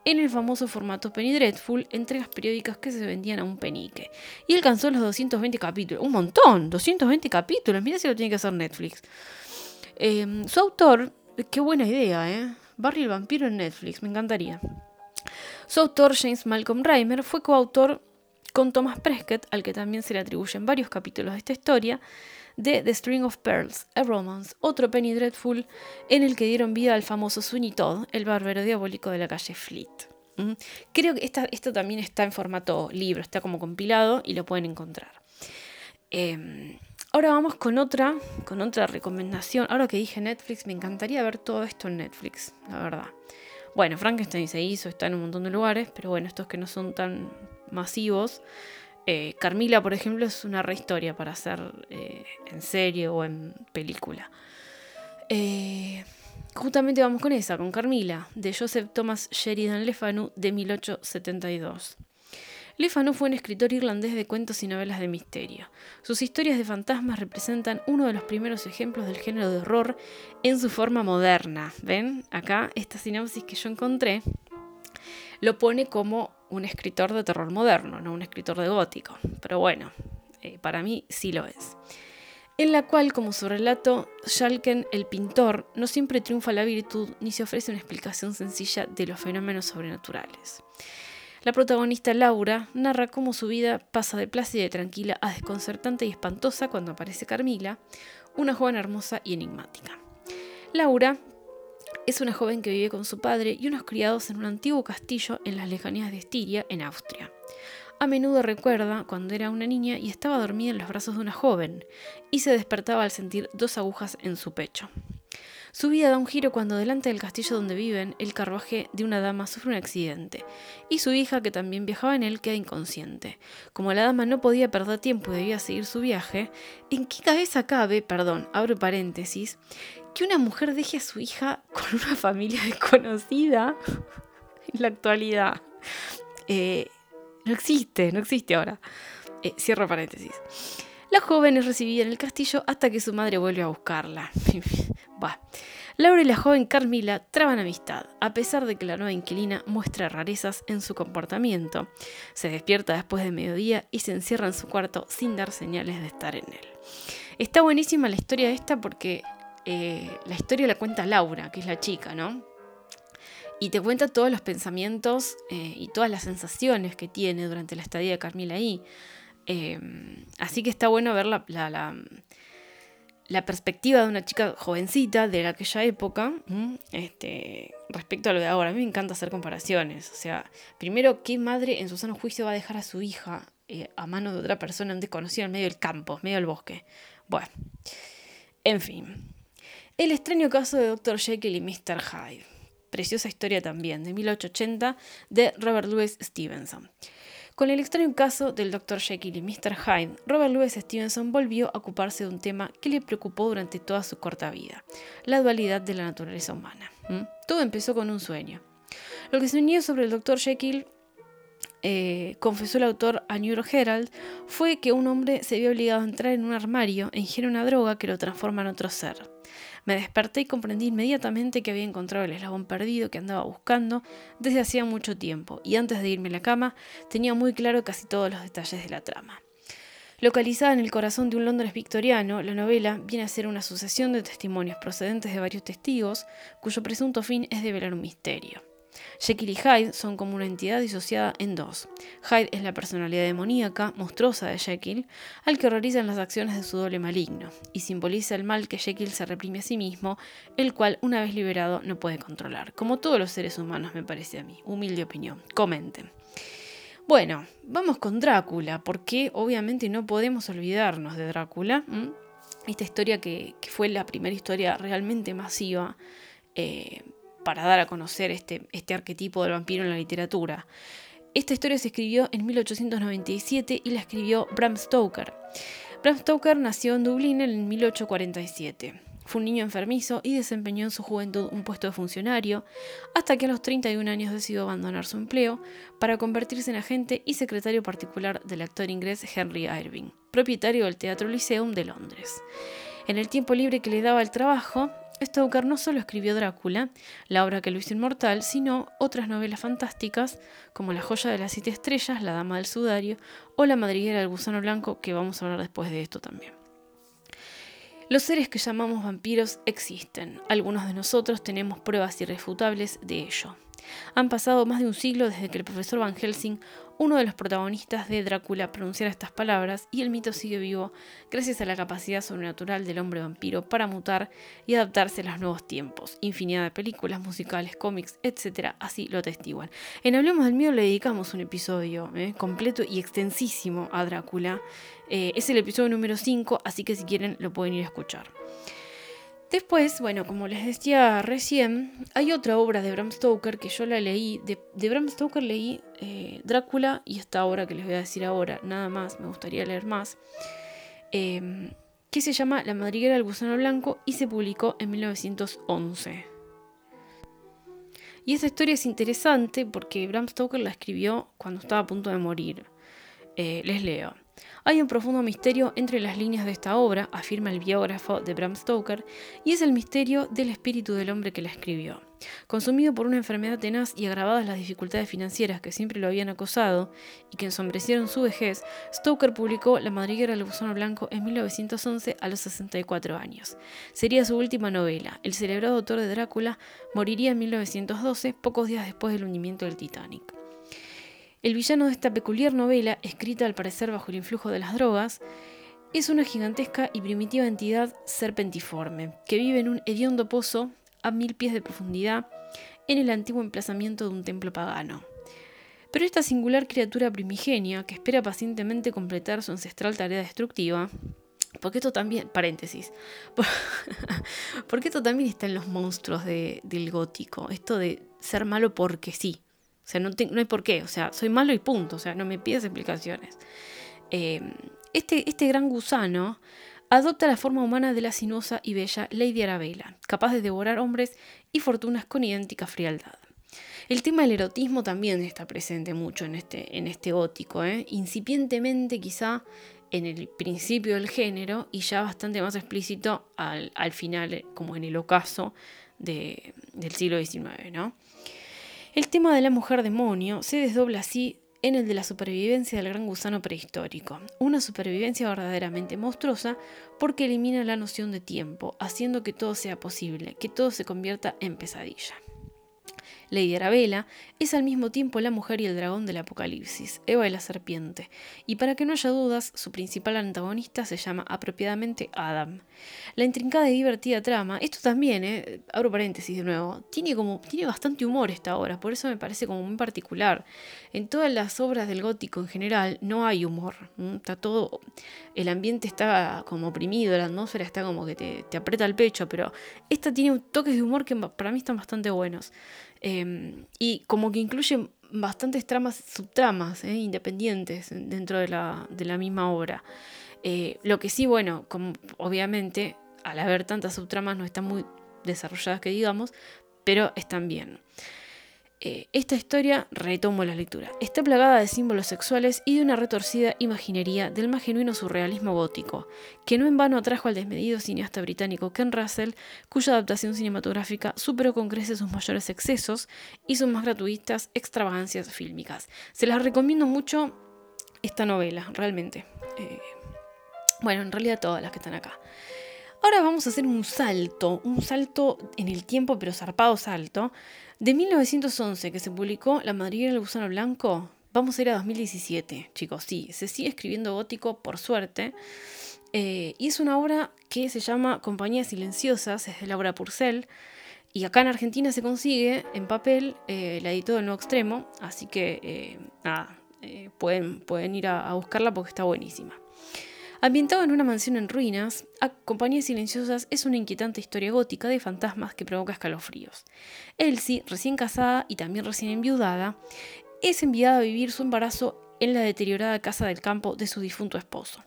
en el famoso formato Penny Dreadful, entregas periódicas que se vendían a un penique. Y alcanzó los 220 capítulos. ¡Un montón! 220 capítulos. Mira si lo tiene que hacer Netflix. Em, su autor, qué buena idea, ¿eh? Barney el vampiro en Netflix, me encantaría. Su autor, James Malcolm Reimer, fue coautor con Thomas Prescott, al que también se le atribuyen varios capítulos de esta historia, de The String of Pearls, A Romance, otro Penny Dreadful, en el que dieron vida al famoso Sweeney Todd, el bárbaro diabólico de la calle Fleet. ¿Mm? Creo que esto también está en formato libro, está como compilado y lo pueden encontrar. Em, ahora vamos con otra, con otra recomendación. Ahora que dije Netflix, me encantaría ver todo esto en Netflix, la verdad. Bueno, Frankenstein se hizo, está en un montón de lugares, pero bueno, estos que no son tan masivos. Eh, Carmila, por ejemplo, es una rehistoria para hacer eh, en serie o en película. Eh, justamente vamos con esa, con Carmila, de Joseph Thomas Sheridan Le Fanu, de 1872. Le Fanu fue un escritor irlandés de cuentos y novelas de misterio. Sus historias de fantasmas representan uno de los primeros ejemplos del género de horror en su forma moderna. ¿Ven? Acá esta sinopsis que yo encontré lo pone como un escritor de terror moderno, no un escritor de gótico. Pero bueno, eh, para mí sí lo es. En la cual, como su relato, Schalken, el pintor, no siempre triunfa la virtud ni se ofrece una explicación sencilla de los fenómenos sobrenaturales. La protagonista Laura narra cómo su vida pasa de plácida y tranquila a desconcertante y espantosa cuando aparece Carmila, una joven hermosa y enigmática. Laura es una joven que vive con su padre y unos criados en un antiguo castillo en las lejanías de Estiria, en Austria. A menudo recuerda cuando era una niña y estaba dormida en los brazos de una joven, y se despertaba al sentir dos agujas en su pecho. Su vida da un giro cuando delante del castillo donde viven, el carruaje de una dama sufre un accidente, y su hija, que también viajaba en él, queda inconsciente. Como la dama no podía perder tiempo y debía seguir su viaje, ¿en qué cabeza cabe, perdón, abro paréntesis, que una mujer deje a su hija con una familia desconocida en la actualidad. Eh, no existe, no existe ahora. Eh, cierro paréntesis. La joven es recibida en el castillo hasta que su madre vuelve a buscarla. Va. Laura y la joven Carmila traban amistad, a pesar de que la nueva inquilina muestra rarezas en su comportamiento. Se despierta después de mediodía y se encierra en su cuarto sin dar señales de estar en él. Está buenísima la historia esta porque eh, la historia la cuenta Laura, que es la chica, ¿no? Y te cuenta todos los pensamientos eh, y todas las sensaciones que tiene durante la estadía de Carmila ahí. Eh, así que está bueno ver la, perspectiva de una chica jovencita de aquella época este, respecto a lo de ahora. A mí me encanta hacer comparaciones. O sea, primero, ¿qué madre en su sano juicio va a dejar a su hija a mano de otra persona desconocida en medio del campo, en medio del bosque? Bueno, en fin. El extraño caso de Dr. Jekyll y Mr. Hyde. Preciosa historia también, de 1880, de Robert Louis Stevenson. Con el extraño caso del Dr. Jekyll y Mr. Hyde, Robert Louis Stevenson volvió a ocuparse de un tema que le preocupó durante toda su corta vida, la dualidad de la naturaleza humana. Todo empezó con un sueño. Lo que unió sobre el Dr. Jekyll, eh, confesó el autor a New York Herald, fue que un hombre se vio obligado a entrar en un armario e ingiere una droga que lo transforma en otro ser. Me desperté y comprendí inmediatamente que había encontrado el eslabón perdido que andaba buscando desde hacía mucho tiempo, y antes de irme a la cama tenía muy claro casi todos los detalles de la trama. Localizada en el corazón de un Londres victoriano, la novela viene a ser una sucesión de testimonios procedentes de varios testigos, cuyo presunto fin es develar un misterio. Jekyll y Hyde son como una entidad disociada en dos. Hyde es la personalidad demoníaca, monstruosa de Jekyll, al que horrorizan las acciones de su doble maligno, y simboliza el mal que Jekyll se reprime a sí mismo, el cual, una vez liberado, no puede controlar. Como todos los seres humanos, me parece a mí. Humilde opinión. Comenten. Bueno, vamos con Drácula, porque obviamente no podemos olvidarnos de Drácula. Esta historia que, fue la primera historia realmente masiva. Eh, para dar a conocer este, este arquetipo del vampiro en la literatura. Esta historia se escribió en 1897 y la escribió Bram Stoker. Bram Stoker nació en Dublín en 1847. Fue un niño enfermizo y desempeñó en su juventud un puesto de funcionario, hasta que a los 31 años decidió abandonar su empleo para convertirse en agente y secretario particular del actor inglés Henry Irving, propietario del Teatro Lyceum de Londres. En el tiempo libre que le daba el trabajo, Stoker no solo escribió Drácula, la obra que lo hizo inmortal, sino otras novelas fantásticas como La joya de las siete estrellas, La dama del sudario o La madriguera del gusano blanco, que vamos a hablar después de esto también. Los seres que llamamos vampiros existen, algunos de nosotros tenemos pruebas irrefutables de ello. Han pasado más de un siglo desde que el profesor Van Helsing, uno de los protagonistas de Drácula, pronunciara estas palabras y el mito sigue vivo gracias a la capacidad sobrenatural del hombre vampiro para mutar y adaptarse a los nuevos tiempos. Infinidad de películas, musicales, cómics, etc. así lo atestiguan. En Hablemos del Miedo le dedicamos un episodio eh, completo y extensísimo a Drácula. Eh, es el episodio número 5, así que si quieren lo pueden ir a escuchar. Después, bueno, como les decía recién, hay otra obra de Bram Stoker que yo la leí. De, Bram Stoker leí eh, Drácula y esta obra que les voy a decir ahora, nada más, me gustaría leer más, em, que se llama La madriguera del gusano blanco y se publicó en 1911. Y esta historia es interesante porque Bram Stoker la escribió cuando estaba a punto de morir. Eh, les leo. Hay un profundo misterio entre las líneas de esta obra, afirma el biógrafo de Bram Stoker, y es el misterio del espíritu del hombre que la escribió. Consumido por una enfermedad tenaz y agravadas las dificultades financieras que siempre lo habían acosado y que ensombrecieron su vejez, Stoker publicó La madriguera del gusano blanco en 1911 a los 64 años. Sería su última novela. El celebrado autor de Drácula moriría en 1912, pocos días después del hundimiento del Titanic. El villano de esta peculiar novela, escrita al parecer bajo el influjo de las drogas, es una gigantesca y primitiva entidad serpentiforme, que vive en un hediondo pozo a mil pies de profundidad en el antiguo emplazamiento de un templo pagano. Pero esta singular criatura primigenia, que espera pacientemente completar su ancestral tarea destructiva, porque esto también, paréntesis, porque esto también está en los monstruos del gótico, esto de ser malo porque sí, o sea, no, hay por qué. O sea, soy malo y punto. O sea, no me pides explicaciones. Eh, este, este gran gusano adopta la forma humana de la sinuosa y bella Lady Arabella, capaz de devorar hombres y fortunas con idéntica frialdad. El tema del erotismo también está presente mucho en este, en este gótico, ¿eh? incipientemente quizá en el principio del género y ya bastante más explícito al, final, como en el ocaso del siglo XIX. ¿no? El tema de la mujer demonio se desdobla así en el de la supervivencia del gran gusano prehistórico, una supervivencia verdaderamente monstruosa porque elimina la noción de tiempo, haciendo que todo sea posible, que todo se convierta en pesadilla. Lady Arabella es al mismo tiempo la mujer y el dragón del Apocalipsis, Eva y la serpiente, y para que no haya dudas, su principal antagonista se llama apropiadamente Adam. La intrincada y divertida trama, esto también, eh, abro paréntesis de nuevo, tiene como tiene bastante humor esta obra, por eso me parece como muy particular. En todas las obras del gótico en general no hay humor, está todo, el ambiente está como oprimido, la atmósfera está como que te, te aprieta el pecho, pero esta tiene toques de humor que para mí están bastante buenos. Em, y como que incluye bastantes tramas, subtramas eh, independientes dentro de la, de la misma obra. Eh, lo que sí, bueno, como obviamente al haber tantas subtramas no están muy desarrolladas que digamos, pero están bien. Eh, esta historia, retomo la lectura, está plagada de símbolos sexuales y de una retorcida imaginería del más genuino surrealismo gótico, que no en vano atrajo al desmedido cineasta británico Ken Russell, cuya adaptación cinematográfica superó con creces sus mayores excesos y sus más gratuitas extravagancias fílmicas. Se las recomiendo mucho esta novela, realmente. Eh, bueno, en realidad todas las que están acá. Ahora vamos a hacer un salto, un salto en el tiempo, pero zarpado salto, de 1911, que se publicó La madriguera del gusano blanco, vamos a ir a 2017, chicos. Sí, se sigue escribiendo gótico, por suerte. Eh, y es una obra que se llama Compañías Silenciosas, es de Laura Purcell. Y acá en Argentina se consigue en papel, eh, la editó del Nuevo Extremo. Así que, eh, nada, pueden, pueden ir a buscarla porque está buenísima. Ambientado en una mansión en ruinas, a Compañías Silenciosas es una inquietante historia gótica de fantasmas que provoca escalofríos. Elsie, recién casada y también recién enviudada, es enviada a vivir su embarazo en la deteriorada casa del campo de su difunto esposo.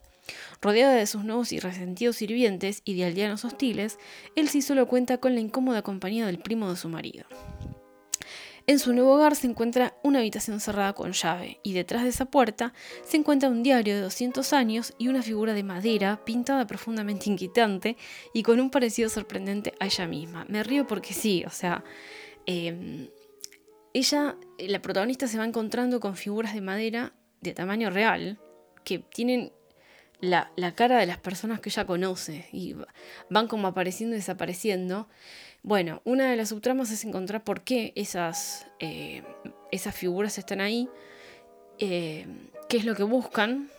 Rodeada de sus nuevos y resentidos sirvientes y de aldeanos hostiles, Elsie solo cuenta con la incómoda compañía del primo de su marido. En su nuevo hogar se encuentra una habitación cerrada con llave y detrás de esa puerta se encuentra un diario de 200 años y una figura de madera pintada profundamente inquietante y con un parecido sorprendente a ella misma. Me río porque sí, o sea, em, ella, la protagonista se va encontrando con figuras de madera de tamaño real que tienen la, la cara de las personas que ella conoce y van como apareciendo y desapareciendo. Bueno, una de las subtramas es encontrar por qué esas, eh, esas figuras están ahí, eh, qué es lo que buscan.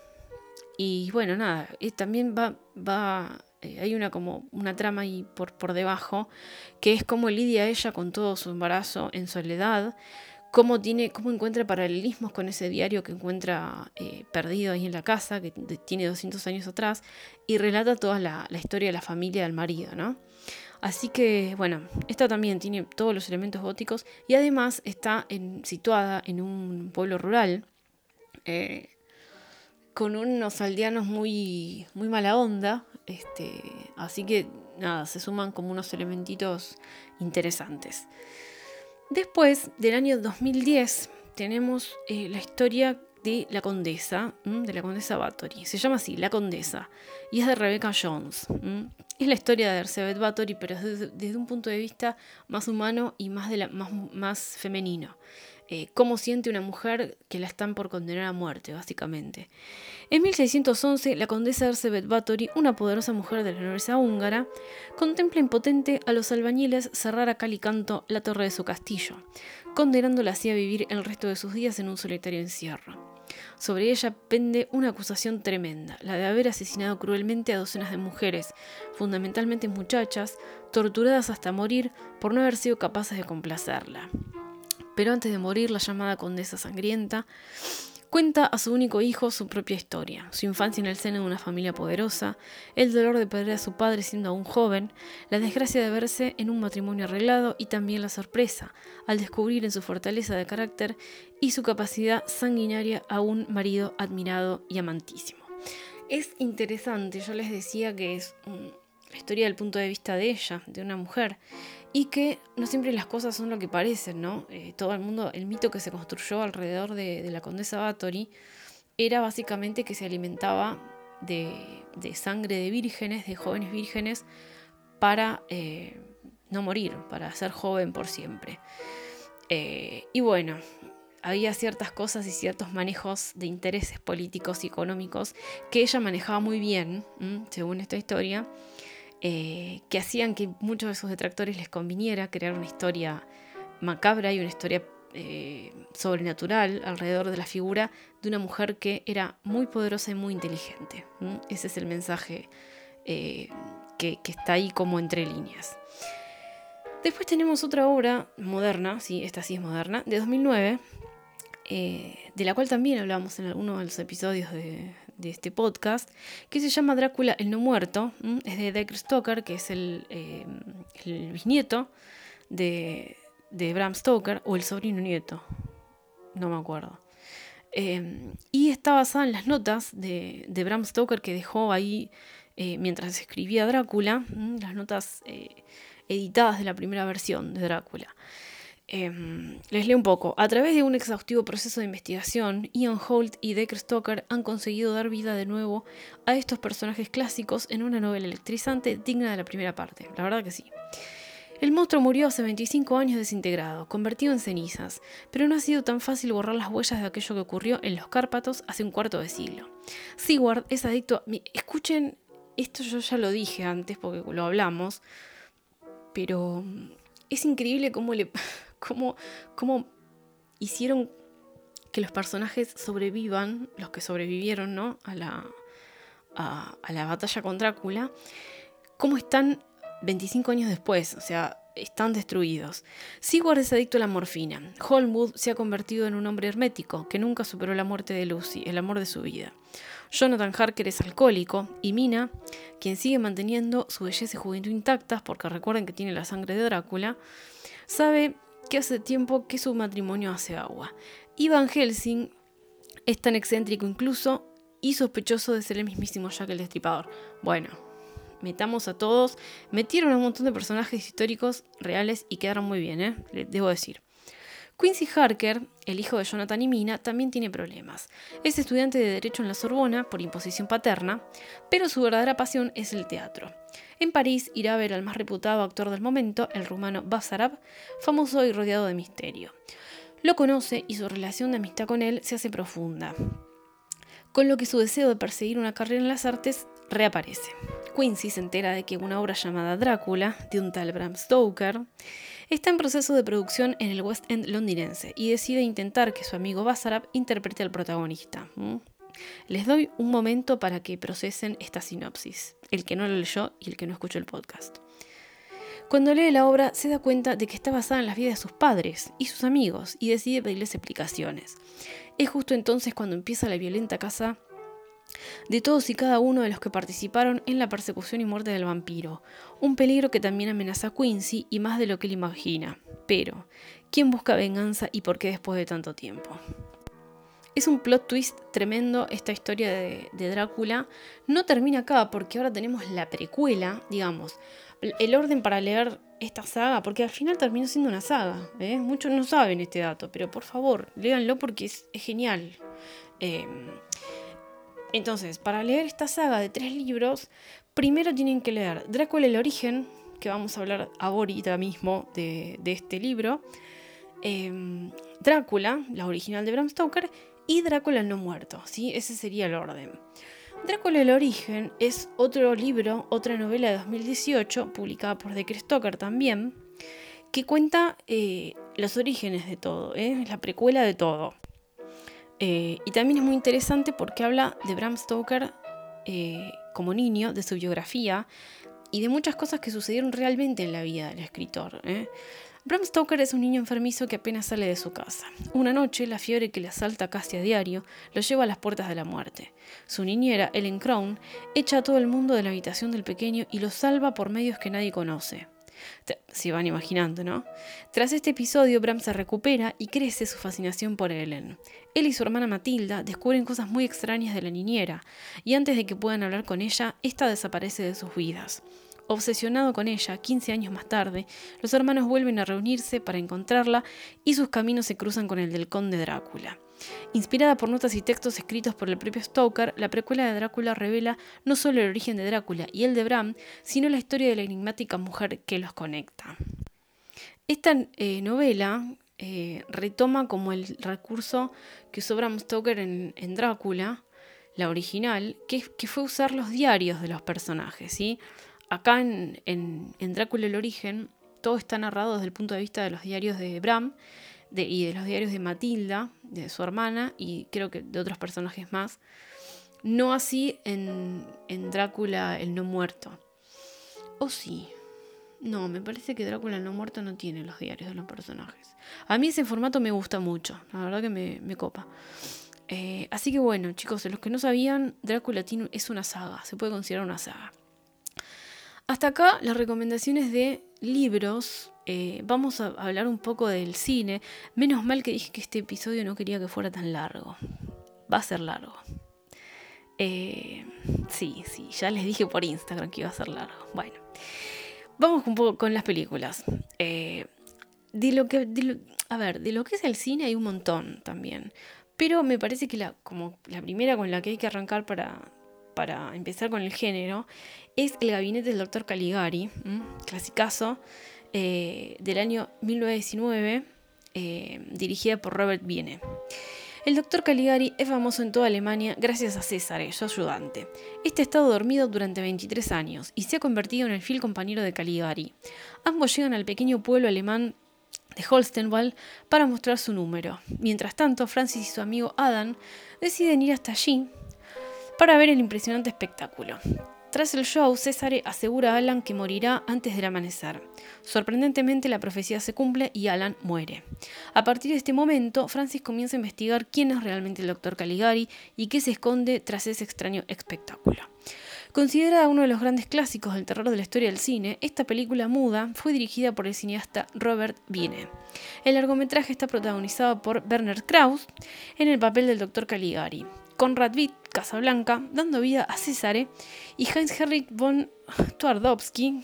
Y bueno, nada, también va, va eh, hay una como una trama ahí por, por debajo, que es cómo lidia ella con todo su embarazo en soledad, cómo, tiene, cómo encuentra paralelismos con ese diario que encuentra perdido ahí en la casa, que tiene 200 años atrás, y relata toda la, la historia de la familia del marido, ¿no? Así que, bueno, esta también tiene todos los elementos góticos y además está situada en un pueblo rural eh, con unos aldeanos muy, muy mala onda. Este, así que, nada, se suman como unos elementitos interesantes. Después, del año 2010, tenemos eh, la historia de la condesa, de la condesa Bathory. Se llama así, La Condesa, y es de Rebecca Jones. Es la historia de Elizabeth Bathory, pero desde, un punto de vista más humano y más, más femenino. Eh, cómo siente una mujer que la están por condenar a muerte, básicamente. En 1611, la condesa Elizabeth Bathory, una poderosa mujer de la nobleza húngara, contempla impotente a los albañiles cerrar a cal y canto la torre de su castillo, condenándola así a vivir el resto de sus días en un solitario encierro. Sobre ella pende una acusación tremenda, la de haber asesinado cruelmente a docenas de mujeres, fundamentalmente muchachas, torturadas hasta morir por no haber sido capaces de complacerla. Pero antes de morir, la llamada condesa sangrienta Cuenta a su único hijo su propia historia, su infancia en el seno de una familia poderosa, el dolor de perder a su padre siendo aún joven, la desgracia de verse en un matrimonio arreglado y también la sorpresa al descubrir en su fortaleza de carácter y su capacidad sanguinaria a un marido admirado y amantísimo. Es interesante, yo les decía que es la historia del punto de vista de ella, de una mujer, y que no siempre las cosas son lo que parecen, ¿no? Eh, todo el mundo, el mito que se construyó alrededor de, la condesa Bathory era básicamente que se alimentaba de, sangre de vírgenes, de jóvenes vírgenes, para eh, no morir, para ser joven por siempre. Eh, y bueno, había ciertas cosas y ciertos manejos de intereses políticos y económicos que ella manejaba muy bien, según esta historia, eh, que hacían que muchos de sus detractores les conviniera crear una historia macabra y una historia eh, sobrenatural alrededor de la figura de una mujer que era muy poderosa y muy inteligente. Ese es el mensaje eh, que, está ahí como entre líneas. Después tenemos otra obra moderna, sí, esta sí es moderna, de 2009, eh, de la cual también hablamos en alguno de los episodios de, este podcast, que se llama Drácula el no muerto, es de Dexter Stoker, que es el, el bisnieto de, de Bram Stoker o el sobrino nieto, no me acuerdo. Em, y está basada en las notas de, Bram Stoker que dejó ahí eh, mientras escribía Drácula, las notas eh, editadas de la primera versión de Drácula. Em, les leo un poco. A través de un exhaustivo proceso de investigación, Ian Holt y Dexter Stoker han conseguido dar vida de nuevo a estos personajes clásicos en una novela electrizante digna de la primera parte. La verdad que sí. El monstruo murió hace 25 años desintegrado, convertido en cenizas, pero no ha sido tan fácil borrar las huellas de aquello que ocurrió en los Cárpatos hace un cuarto de siglo. Seward es adicto a... Escuchen, esto yo ya lo dije antes porque lo hablamos, pero es increíble cómo le... cómo, cómo hicieron que los personajes sobrevivan, los que sobrevivieron, ¿no? A la, a, a la batalla con Drácula, cómo están 25 años después, o sea, están destruidos. Sigurd es adicto a la morfina. Holmwood se ha convertido en un hombre hermético que nunca superó la muerte de Lucy, el amor de su vida. Jonathan Harker es alcohólico y Mina, quien sigue manteniendo su belleza y juventud intactas, porque recuerden que tiene la sangre de Drácula, sabe que hace tiempo que su matrimonio hace agua. Ivan Helsing es tan excéntrico incluso y sospechoso de ser el mismísimo Jack el Destripador. Bueno, metamos a todos. Metieron a un montón de personajes históricos reales y quedaron muy bien, ¿eh? debo decir. Quincy Harker, el hijo de Jonathan y Mina, también tiene problemas. Es estudiante de Derecho en la Sorbona por imposición paterna, pero su verdadera pasión es el teatro. En París irá a ver al más reputado actor del momento, el rumano Basarab, famoso y rodeado de misterio. Lo conoce y su relación de amistad con él se hace profunda, con lo que su deseo de perseguir una carrera en las artes reaparece. Quincy se entera de que una obra llamada Drácula, de un tal Bram Stoker, está en proceso de producción en el West End londinense y decide intentar que su amigo Basarab interprete al protagonista. Les doy un momento para que procesen esta sinopsis, el que no lo leyó y el que no escuchó el podcast. Cuando lee la obra se da cuenta de que está basada en las vidas de sus padres y sus amigos y decide pedirles explicaciones. Es justo entonces cuando empieza la violenta caza de todos y cada uno de los que participaron en la persecución y muerte del vampiro, un peligro que también amenaza a Quincy y más de lo que él imagina. Pero, ¿quién busca venganza y por qué después de tanto tiempo? Es un plot twist tremendo esta historia de, Drácula. No termina acá porque ahora tenemos la precuela, digamos, el orden para leer esta saga, porque al final terminó siendo una saga. ¿eh? Muchos no saben este dato, pero por favor, léanlo porque es, genial. Eh, entonces, para leer esta saga de tres libros, primero tienen que leer Drácula el origen, que vamos a hablar ahorita mismo de, este libro, em, Drácula, la original de Bram Stoker, y Drácula el no muerto, ¿sí? Ese sería el orden. Drácula el origen es otro libro, otra novela de 2018, publicada por Dexter Stoker también, que cuenta eh, los orígenes de todo, ¿eh? es la precuela de todo. Eh, y también es muy interesante porque habla de Bram Stoker eh, como niño, de su biografía y de muchas cosas que sucedieron realmente en la vida del escritor. ¿eh? Bram Stoker es un niño enfermizo que apenas sale de su casa. Una noche, la fiebre que le asalta casi a diario lo lleva a las puertas de la muerte. Su niñera, Ellen Crown, echa a todo el mundo de la habitación del pequeño y lo salva por medios que nadie conoce. Se van imaginando, ¿no? Tras este episodio, Bram se recupera y crece su fascinación por Ellen. Él y su hermana Matilda descubren cosas muy extrañas de la niñera, y antes de que puedan hablar con ella, esta desaparece de sus vidas. Obsesionado con ella, 15 años más tarde, los hermanos vuelven a reunirse para encontrarla y sus caminos se cruzan con el del conde Drácula. Inspirada por notas y textos escritos por el propio Stoker, la precuela de Drácula revela no solo el origen de Drácula y el de Bram, sino la historia de la enigmática mujer que los conecta. Esta eh, novela eh, retoma como el recurso que usó Bram Stoker en, Drácula, la original, que, fue usar los diarios de los personajes. ¿sí? Acá en, en Drácula el origen, todo está narrado desde el punto de vista de los diarios de Bram, y de los diarios de Matilda, de su hermana, y creo que de otros personajes más. No así en, Drácula el no muerto. ¿O sí? No, me parece que Drácula el no muerto no tiene los diarios de los personajes. A mí ese formato me gusta mucho, la verdad que me, copa. Eh, así que bueno, chicos, los que no sabían, Drácula es una saga, se puede considerar una saga. Hasta acá las recomendaciones de libros eh, vamos a hablar un poco del cine. Menos mal que dije que este episodio no quería que fuera tan largo. Va a ser largo. Eh, sí, sí, ya les dije por Instagram que iba a ser largo. Bueno, vamos un poco con las películas. Eh, de lo que, a ver, de lo que es el cine hay un montón también. Pero me parece que la, como la primera con la que hay que arrancar para, para empezar con el género es El gabinete del doctor Caligari, clasicazo, eh, del año 1919, eh, dirigida por Robert Viene. El doctor Caligari es famoso en toda Alemania gracias a César, su ayudante. Este ha estado dormido durante 23 años y se ha convertido en el fiel compañero de Caligari. Ambos llegan al pequeño pueblo alemán de Holstenwald para mostrar su número. Mientras tanto, Francis y su amigo Adam deciden ir hasta allí para ver el impresionante espectáculo. Tras el show, César asegura a Alan que morirá antes del amanecer. Sorprendentemente, la profecía se cumple y Alan muere. A partir de este momento, Francis comienza a investigar quién es realmente el Dr. Caligari y qué se esconde tras ese extraño espectáculo. Considerada uno de los grandes clásicos del terror de la historia del cine, esta película muda fue dirigida por el cineasta Robert Wiene. El largometraje está protagonizado por Bernard Krauss en el papel del Dr. Caligari, Conrad Witt, Casablanca, dando vida a César y Heinz-Herrich von Twardowski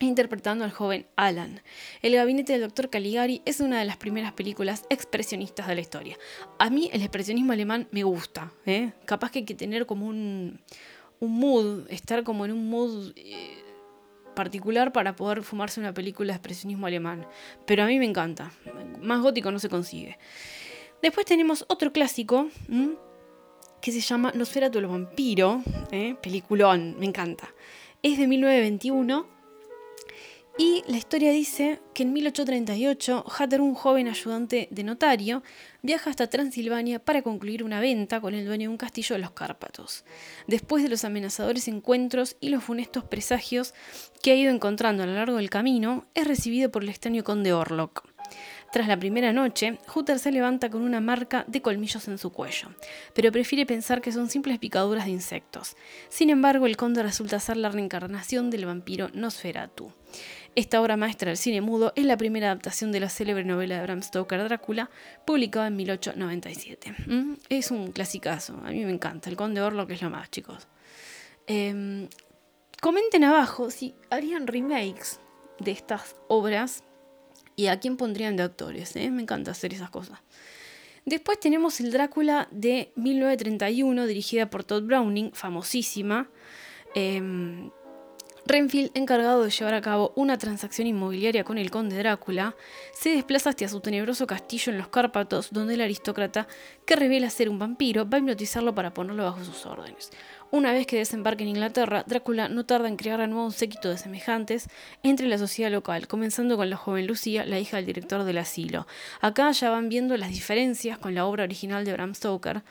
interpretando al joven Alan. El gabinete del doctor Caligari es una de las primeras películas expresionistas de la historia. A mí el expresionismo alemán me gusta, ¿eh? capaz que hay que tener como un, mood, estar como en un mood eh, particular para poder fumarse una película de expresionismo alemán. Pero a mí me encanta, más gótico no se consigue. Después tenemos otro clásico, que se llama Nosferatu el vampiro, ¿eh? peliculón, me encanta. Es de 1921 y la historia dice que en 1838 Hatter, un joven ayudante de notario, viaja hasta Transilvania para concluir una venta con el dueño de un castillo de los Cárpatos. Después de los amenazadores encuentros y los funestos presagios que ha ido encontrando a lo largo del camino, es recibido por el extraño conde Orlok. Tras la primera noche, Hutter se levanta con una marca de colmillos en su cuello, pero prefiere pensar que son simples picaduras de insectos. Sin embargo, el conde resulta ser la reencarnación del vampiro Nosferatu. Esta obra maestra del cine mudo es la primera adaptación de la célebre novela de Bram Stoker Drácula, publicada en 1897. ¿Mm? Es un clasicazo, a mí me encanta. El Conde Orlo, que es lo más, chicos. Em, comenten abajo si harían remakes de estas obras y a quién pondrían de actores. ¿eh? Me encanta hacer esas cosas. Después tenemos el Drácula de 1931, dirigida por Todd Browning, famosísima. Em, Renfield, encargado de llevar a cabo una transacción inmobiliaria con el conde Drácula, se desplaza hacia su tenebroso castillo en los Cárpatos, donde el aristócrata, que revela ser un vampiro, va a hipnotizarlo para ponerlo bajo sus órdenes. Una vez que desembarque en Inglaterra, Drácula no tarda en crear a nuevo un séquito de semejantes entre la sociedad local, comenzando con la joven Lucía, la hija del director del asilo. Acá ya van viendo las diferencias con la obra original de Bram Stoker,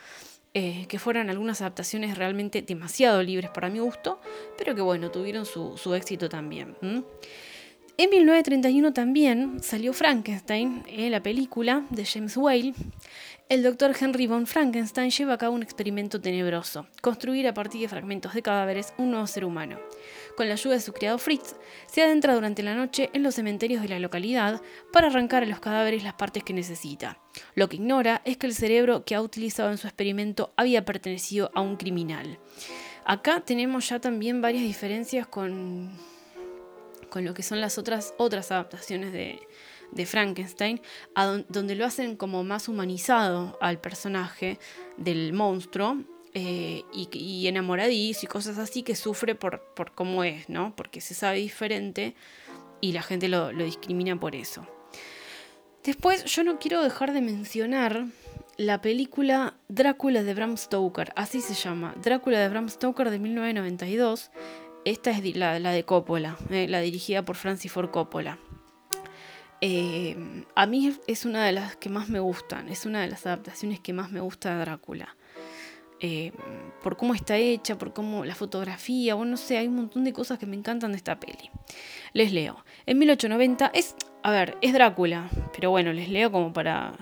eh, que fueran algunas adaptaciones realmente demasiado libres para mi gusto, pero que bueno, tuvieron su, éxito también. En 1931 también salió Frankenstein, eh, la película de James Whale. El doctor Henry von Frankenstein lleva a cabo un experimento tenebroso, construir a partir de fragmentos de cadáveres un nuevo ser humano. Con la ayuda de su criado Fritz, se adentra durante la noche en los cementerios de la localidad para arrancar a los cadáveres las partes que necesita. Lo que ignora es que el cerebro que ha utilizado en su experimento había pertenecido a un criminal. Acá tenemos ya también varias diferencias con, con lo que son las otras, otras adaptaciones de, de Frankenstein, donde lo hacen como más humanizado al personaje del monstruo. Eh, y, enamoradizo y cosas así que sufre por, por cómo es, ¿no? Porque se sabe diferente y la gente lo, lo discrimina por eso. Después, yo no quiero dejar de mencionar la película Drácula de Bram Stoker, así se llama, Drácula de Bram Stoker de 1992. Esta es la, de Coppola, eh, la dirigida por Francis Ford Coppola. Eh, a mí es una de las que más me gustan, es una de las adaptaciones que más me gusta de Drácula. Eh, por cómo está hecha, por cómo la fotografía, bueno, no sé, hay un montón de cosas que me encantan de esta peli. Les leo. En 1890 es, a ver, es Drácula, pero bueno, les leo como para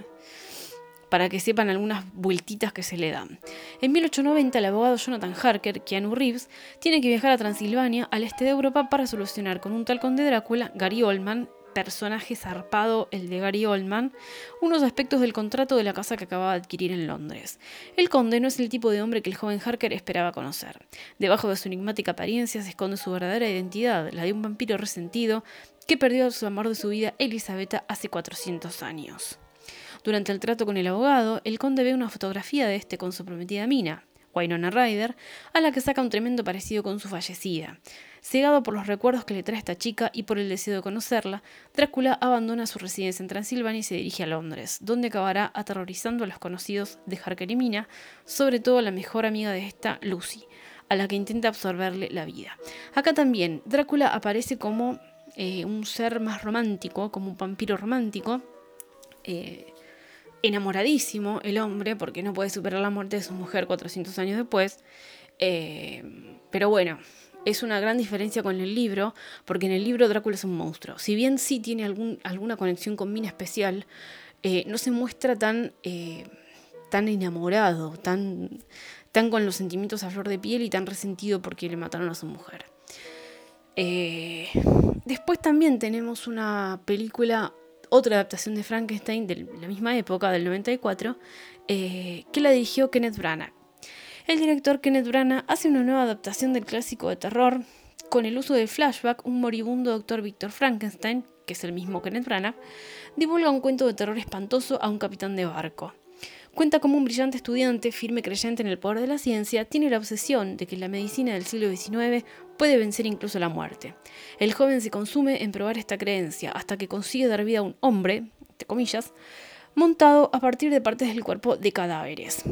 para que sepan algunas vueltitas que se le dan. En 1890, el abogado Jonathan Harker, Keanu Reeves, tiene que viajar a Transilvania, al este de Europa, para solucionar con un tal conde Drácula, Gary Oldman, personaje zarpado el de Gary Oldman, unos aspectos del contrato de la casa que acababa de adquirir en Londres. El conde no es el tipo de hombre que el joven Harker esperaba conocer. Debajo de su enigmática apariencia se esconde su verdadera identidad, la de un vampiro resentido que perdió su amor de su vida, Elisabetta, hace 400 años. Durante el trato con el abogado, el conde ve una fotografía de este con su prometida Mina, Wynonna Ryder, a la que saca un tremendo parecido con su fallecida. Cegado por los recuerdos que le trae esta chica y por el deseo de conocerla, Drácula abandona su residencia en Transilvania y se dirige a Londres, donde acabará aterrorizando a los conocidos de Harker y Mina, sobre todo a la mejor amiga de esta, Lucy, a la que intenta absorberle la vida. Acá también, Drácula aparece como eh, un ser más romántico, como un vampiro romántico. Eh, enamoradísimo el hombre, porque no puede superar la muerte de su mujer 400 años después. Eh, pero bueno, es una gran diferencia con el libro, porque en el libro Drácula es un monstruo. Si bien sí tiene algún, alguna conexión con Mina especial, eh, no se muestra tan, eh, tan enamorado, tan, tan con los sentimientos a flor de piel y tan resentido porque le mataron a su mujer. después también tenemos una película otra adaptación de Frankenstein de la misma época, del 94, eh, que la dirigió Kenneth Branagh. El director Kenneth Branagh hace una nueva adaptación del clásico de terror con el uso del flashback, un moribundo doctor Victor Frankenstein, que es el mismo Kenneth Branagh, divulga un cuento de terror espantoso a un capitán de barco. Cuenta como un brillante estudiante, firme creyente en el poder de la ciencia, tiene la obsesión de que la medicina del siglo XIX puede vencer incluso la muerte. El joven se consume en probar esta creencia hasta que consigue dar vida a un hombre, entre comillas, montado a partir de partes del cuerpo de cadáveres.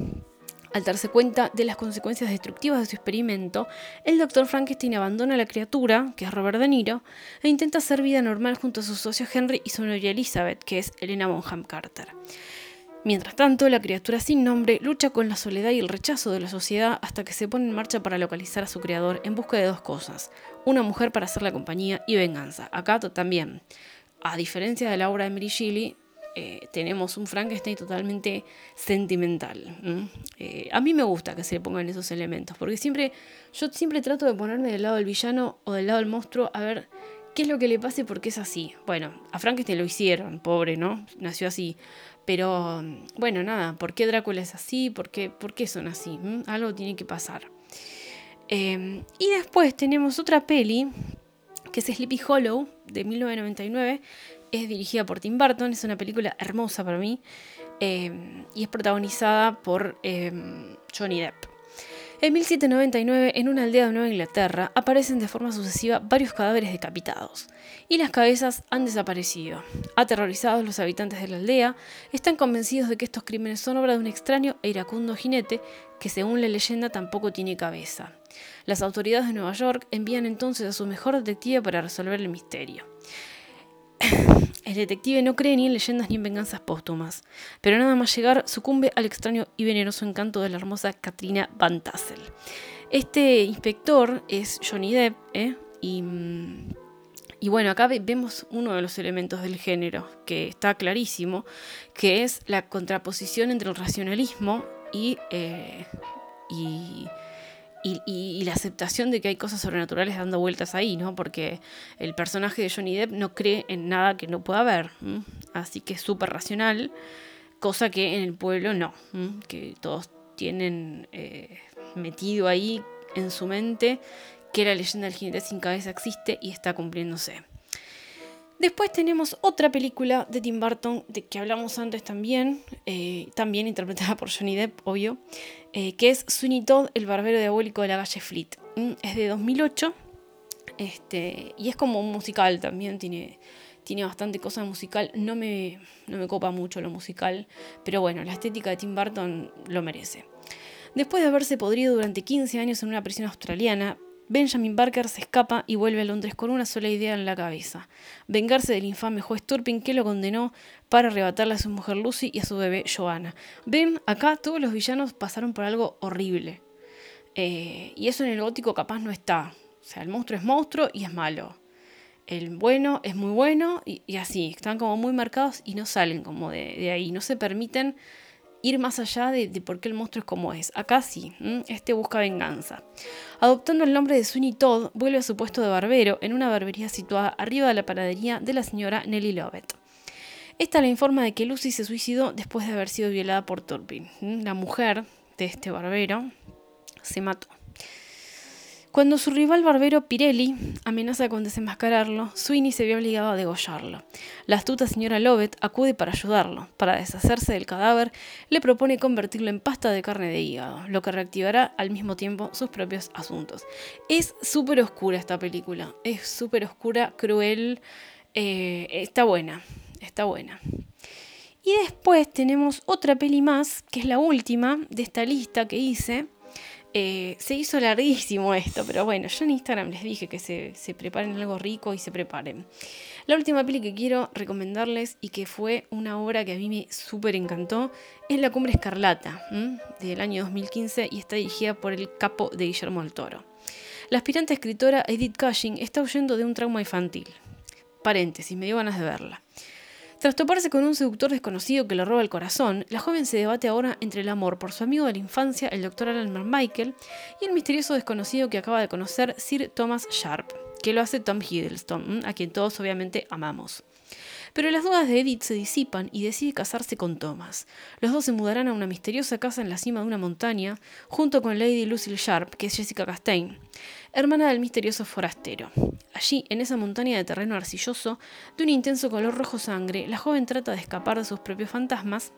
Al darse cuenta de las consecuencias destructivas de su experimento, el doctor Frankenstein abandona a la criatura, que es Robert De Niro, e intenta hacer vida normal junto a su socio Henry y su novia Elizabeth, que es Elena Bonham Carter. Mientras tanto, la criatura sin nombre lucha con la soledad y el rechazo de la sociedad hasta que se pone en marcha para localizar a su creador en busca de dos cosas, una mujer para hacerle compañía y venganza. Acá también, a diferencia de la obra de Mary Shelley, eh, tenemos un Frankenstein totalmente sentimental. Eh, a mí me gusta que se le pongan esos elementos, porque siempre, yo siempre trato de ponerme del lado del villano o del lado del monstruo a ver qué es lo que le pasa y por qué es así. Bueno, a Frankenstein lo hicieron, pobre, ¿no? Nació así. Pero bueno, nada, ¿por qué Drácula es así? ¿Por qué, por qué son así? ¿Mm? Algo tiene que pasar. Em, y después tenemos otra peli, que es Sleepy Hollow, de 1999. Es dirigida por Tim Burton, es una película hermosa para mí. Em, y es protagonizada por em, Johnny Depp. En 1799, en una aldea de Nueva Inglaterra, aparecen de forma sucesiva varios cadáveres decapitados, y las cabezas han desaparecido. Aterrorizados los habitantes de la aldea, están convencidos de que estos crímenes son obra de un extraño e iracundo jinete que según la leyenda tampoco tiene cabeza. Las autoridades de Nueva York envían entonces a su mejor detective para resolver el misterio. El detective no cree ni en leyendas ni en venganzas póstumas, pero nada más llegar sucumbe al extraño y venenoso encanto de la hermosa Katrina Van Tassel. Este inspector es Johnny Depp, ¿eh? y, y, bueno, acá vemos uno de los elementos del género, que está clarísimo, que es la contraposición entre el racionalismo y, eh, y y, la aceptación de que hay cosas sobrenaturales dando vueltas ahí, ¿no? Porque el personaje de Johnny Depp no cree en nada que no pueda haber, así que es súper racional, cosa que en el pueblo no, que todos tienen eh, metido ahí en su mente que la leyenda del jinete sin cabeza existe y está cumpliéndose. Después tenemos otra película de Tim Burton, de que hablamos antes también, eh, también interpretada por Johnny Depp, obvio, eh, que es Sweeney Todd, el barbero diabólico de la calle Fleet. Mm, es de 2008 este, y es como un musical también, tiene, tiene bastante cosa musical. No me, no me copa mucho lo musical, pero bueno, la estética de Tim Burton lo merece. Después de haberse podrido durante 15 años en una prisión australiana, Benjamin Barker se escapa y vuelve a Londres con una sola idea en la cabeza: vengarse del infame juez Turpin que lo condenó para arrebatarle a su mujer Lucy y a su bebé Joanna. Ven, acá todos los villanos pasaron por algo horrible. Eh, y eso en el gótico capaz no está. O sea, el monstruo es monstruo y es malo. El bueno es muy bueno y, así. Están como muy marcados y no salen como de, ahí. No se permiten ir más allá de, por qué el monstruo es como es. Acá sí, este busca venganza. Adoptando el nombre de Sweeney Todd, vuelve a su puesto de barbero en una barbería situada arriba de la panadería de la señora Nellie Lovett. Esta la informa de que Lucy se suicidó después de haber sido violada por Turpin. La mujer de este barbero se mató. Cuando su rival barbero Pirelli amenaza con desenmascararlo, Sweeney se ve obligado a degollarlo. La astuta señora Lovett acude para ayudarlo. Para deshacerse del cadáver, le propone convertirlo en pasta de carne de hígado, lo que reactivará al mismo tiempo sus propios asuntos. Es súper oscura esta película. Es súper oscura, cruel. Eh, está buena. Está buena. Y después tenemos otra peli más, que es la última de esta lista que hice eh, se hizo larguísimo esto, pero bueno, yo en Instagram les dije que se, preparen algo rico y se preparen. La última peli que quiero recomendarles y que fue una obra que a mí me súper encantó es La Cumbre Escarlata, del año 2015 y está dirigida por el capo de Guillermo del Toro. La aspirante escritora Edith Cushing está huyendo de un trauma infantil. Paréntesis, me dio ganas de verla. Tras toparse con un seductor desconocido que le roba el corazón, la joven se debate ahora entre el amor por su amigo de la infancia, el doctor Alan Michael, y el misterioso desconocido que acaba de conocer, Sir Thomas Sharp, que lo hace Tom Hiddleston, a quien todos obviamente amamos. Pero las dudas de Edith se disipan y decide casarse con Thomas. Los dos se mudarán a una misteriosa casa en la cima de una montaña, junto con Lady Lucille Sharp, que es Jessica Castaigne, hermana del misterioso forastero. Allí, en esa montaña de terreno arcilloso, de un intenso color rojo sangre, la joven trata de escapar de sus propios fantasmas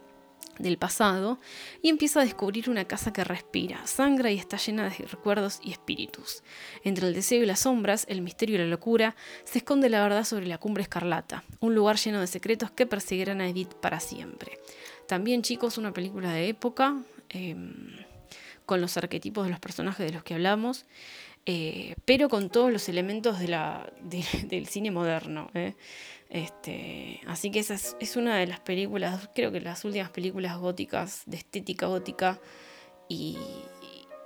del pasado y empieza a descubrir una casa que respira, sangra y está llena de recuerdos y espíritus. Entre el deseo y las sombras, el misterio y la locura, se esconde la verdad sobre la cumbre escarlata, un lugar lleno de secretos que perseguirán a Edith para siempre. También, chicos, una película de época, em, con los arquetipos de los personajes de los que hablamos, eh, pero con todos los elementos del cine moderno. ¿eh? Este, así que esa es, una de las películas, creo que las últimas películas góticas, de estética gótica, y,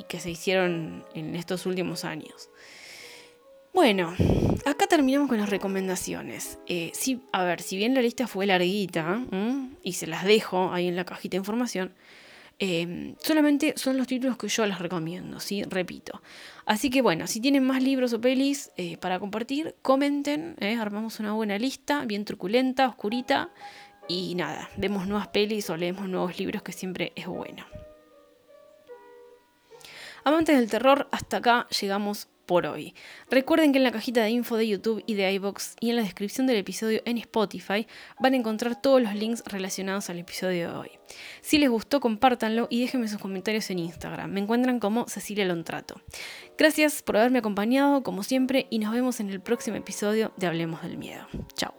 que se hicieron en estos últimos años. Bueno, acá terminamos con las recomendaciones. Eh, a ver, si bien la lista fue larguita, y se las dejo ahí en la cajita de información, Em, solamente son los títulos que yo les recomiendo, ¿sí? Repito. Así que bueno, si tienen más libros o pelis eh, para compartir, comenten, ¿eh? armamos una buena lista, bien truculenta, oscurita, y nada, vemos nuevas pelis o leemos nuevos libros que siempre es bueno. Amantes del terror, hasta acá llegamos por hoy. Recuerden que en la cajita de info de YouTube y de iBox y en la descripción del episodio en Spotify van a encontrar todos los links relacionados al episodio de hoy. Si les gustó, compártanlo y déjenme sus comentarios en Instagram. Me encuentran como Cecilia Lontrato. Gracias por haberme acompañado, como siempre, y nos vemos en el próximo episodio de Hablemos del Miedo. Chao.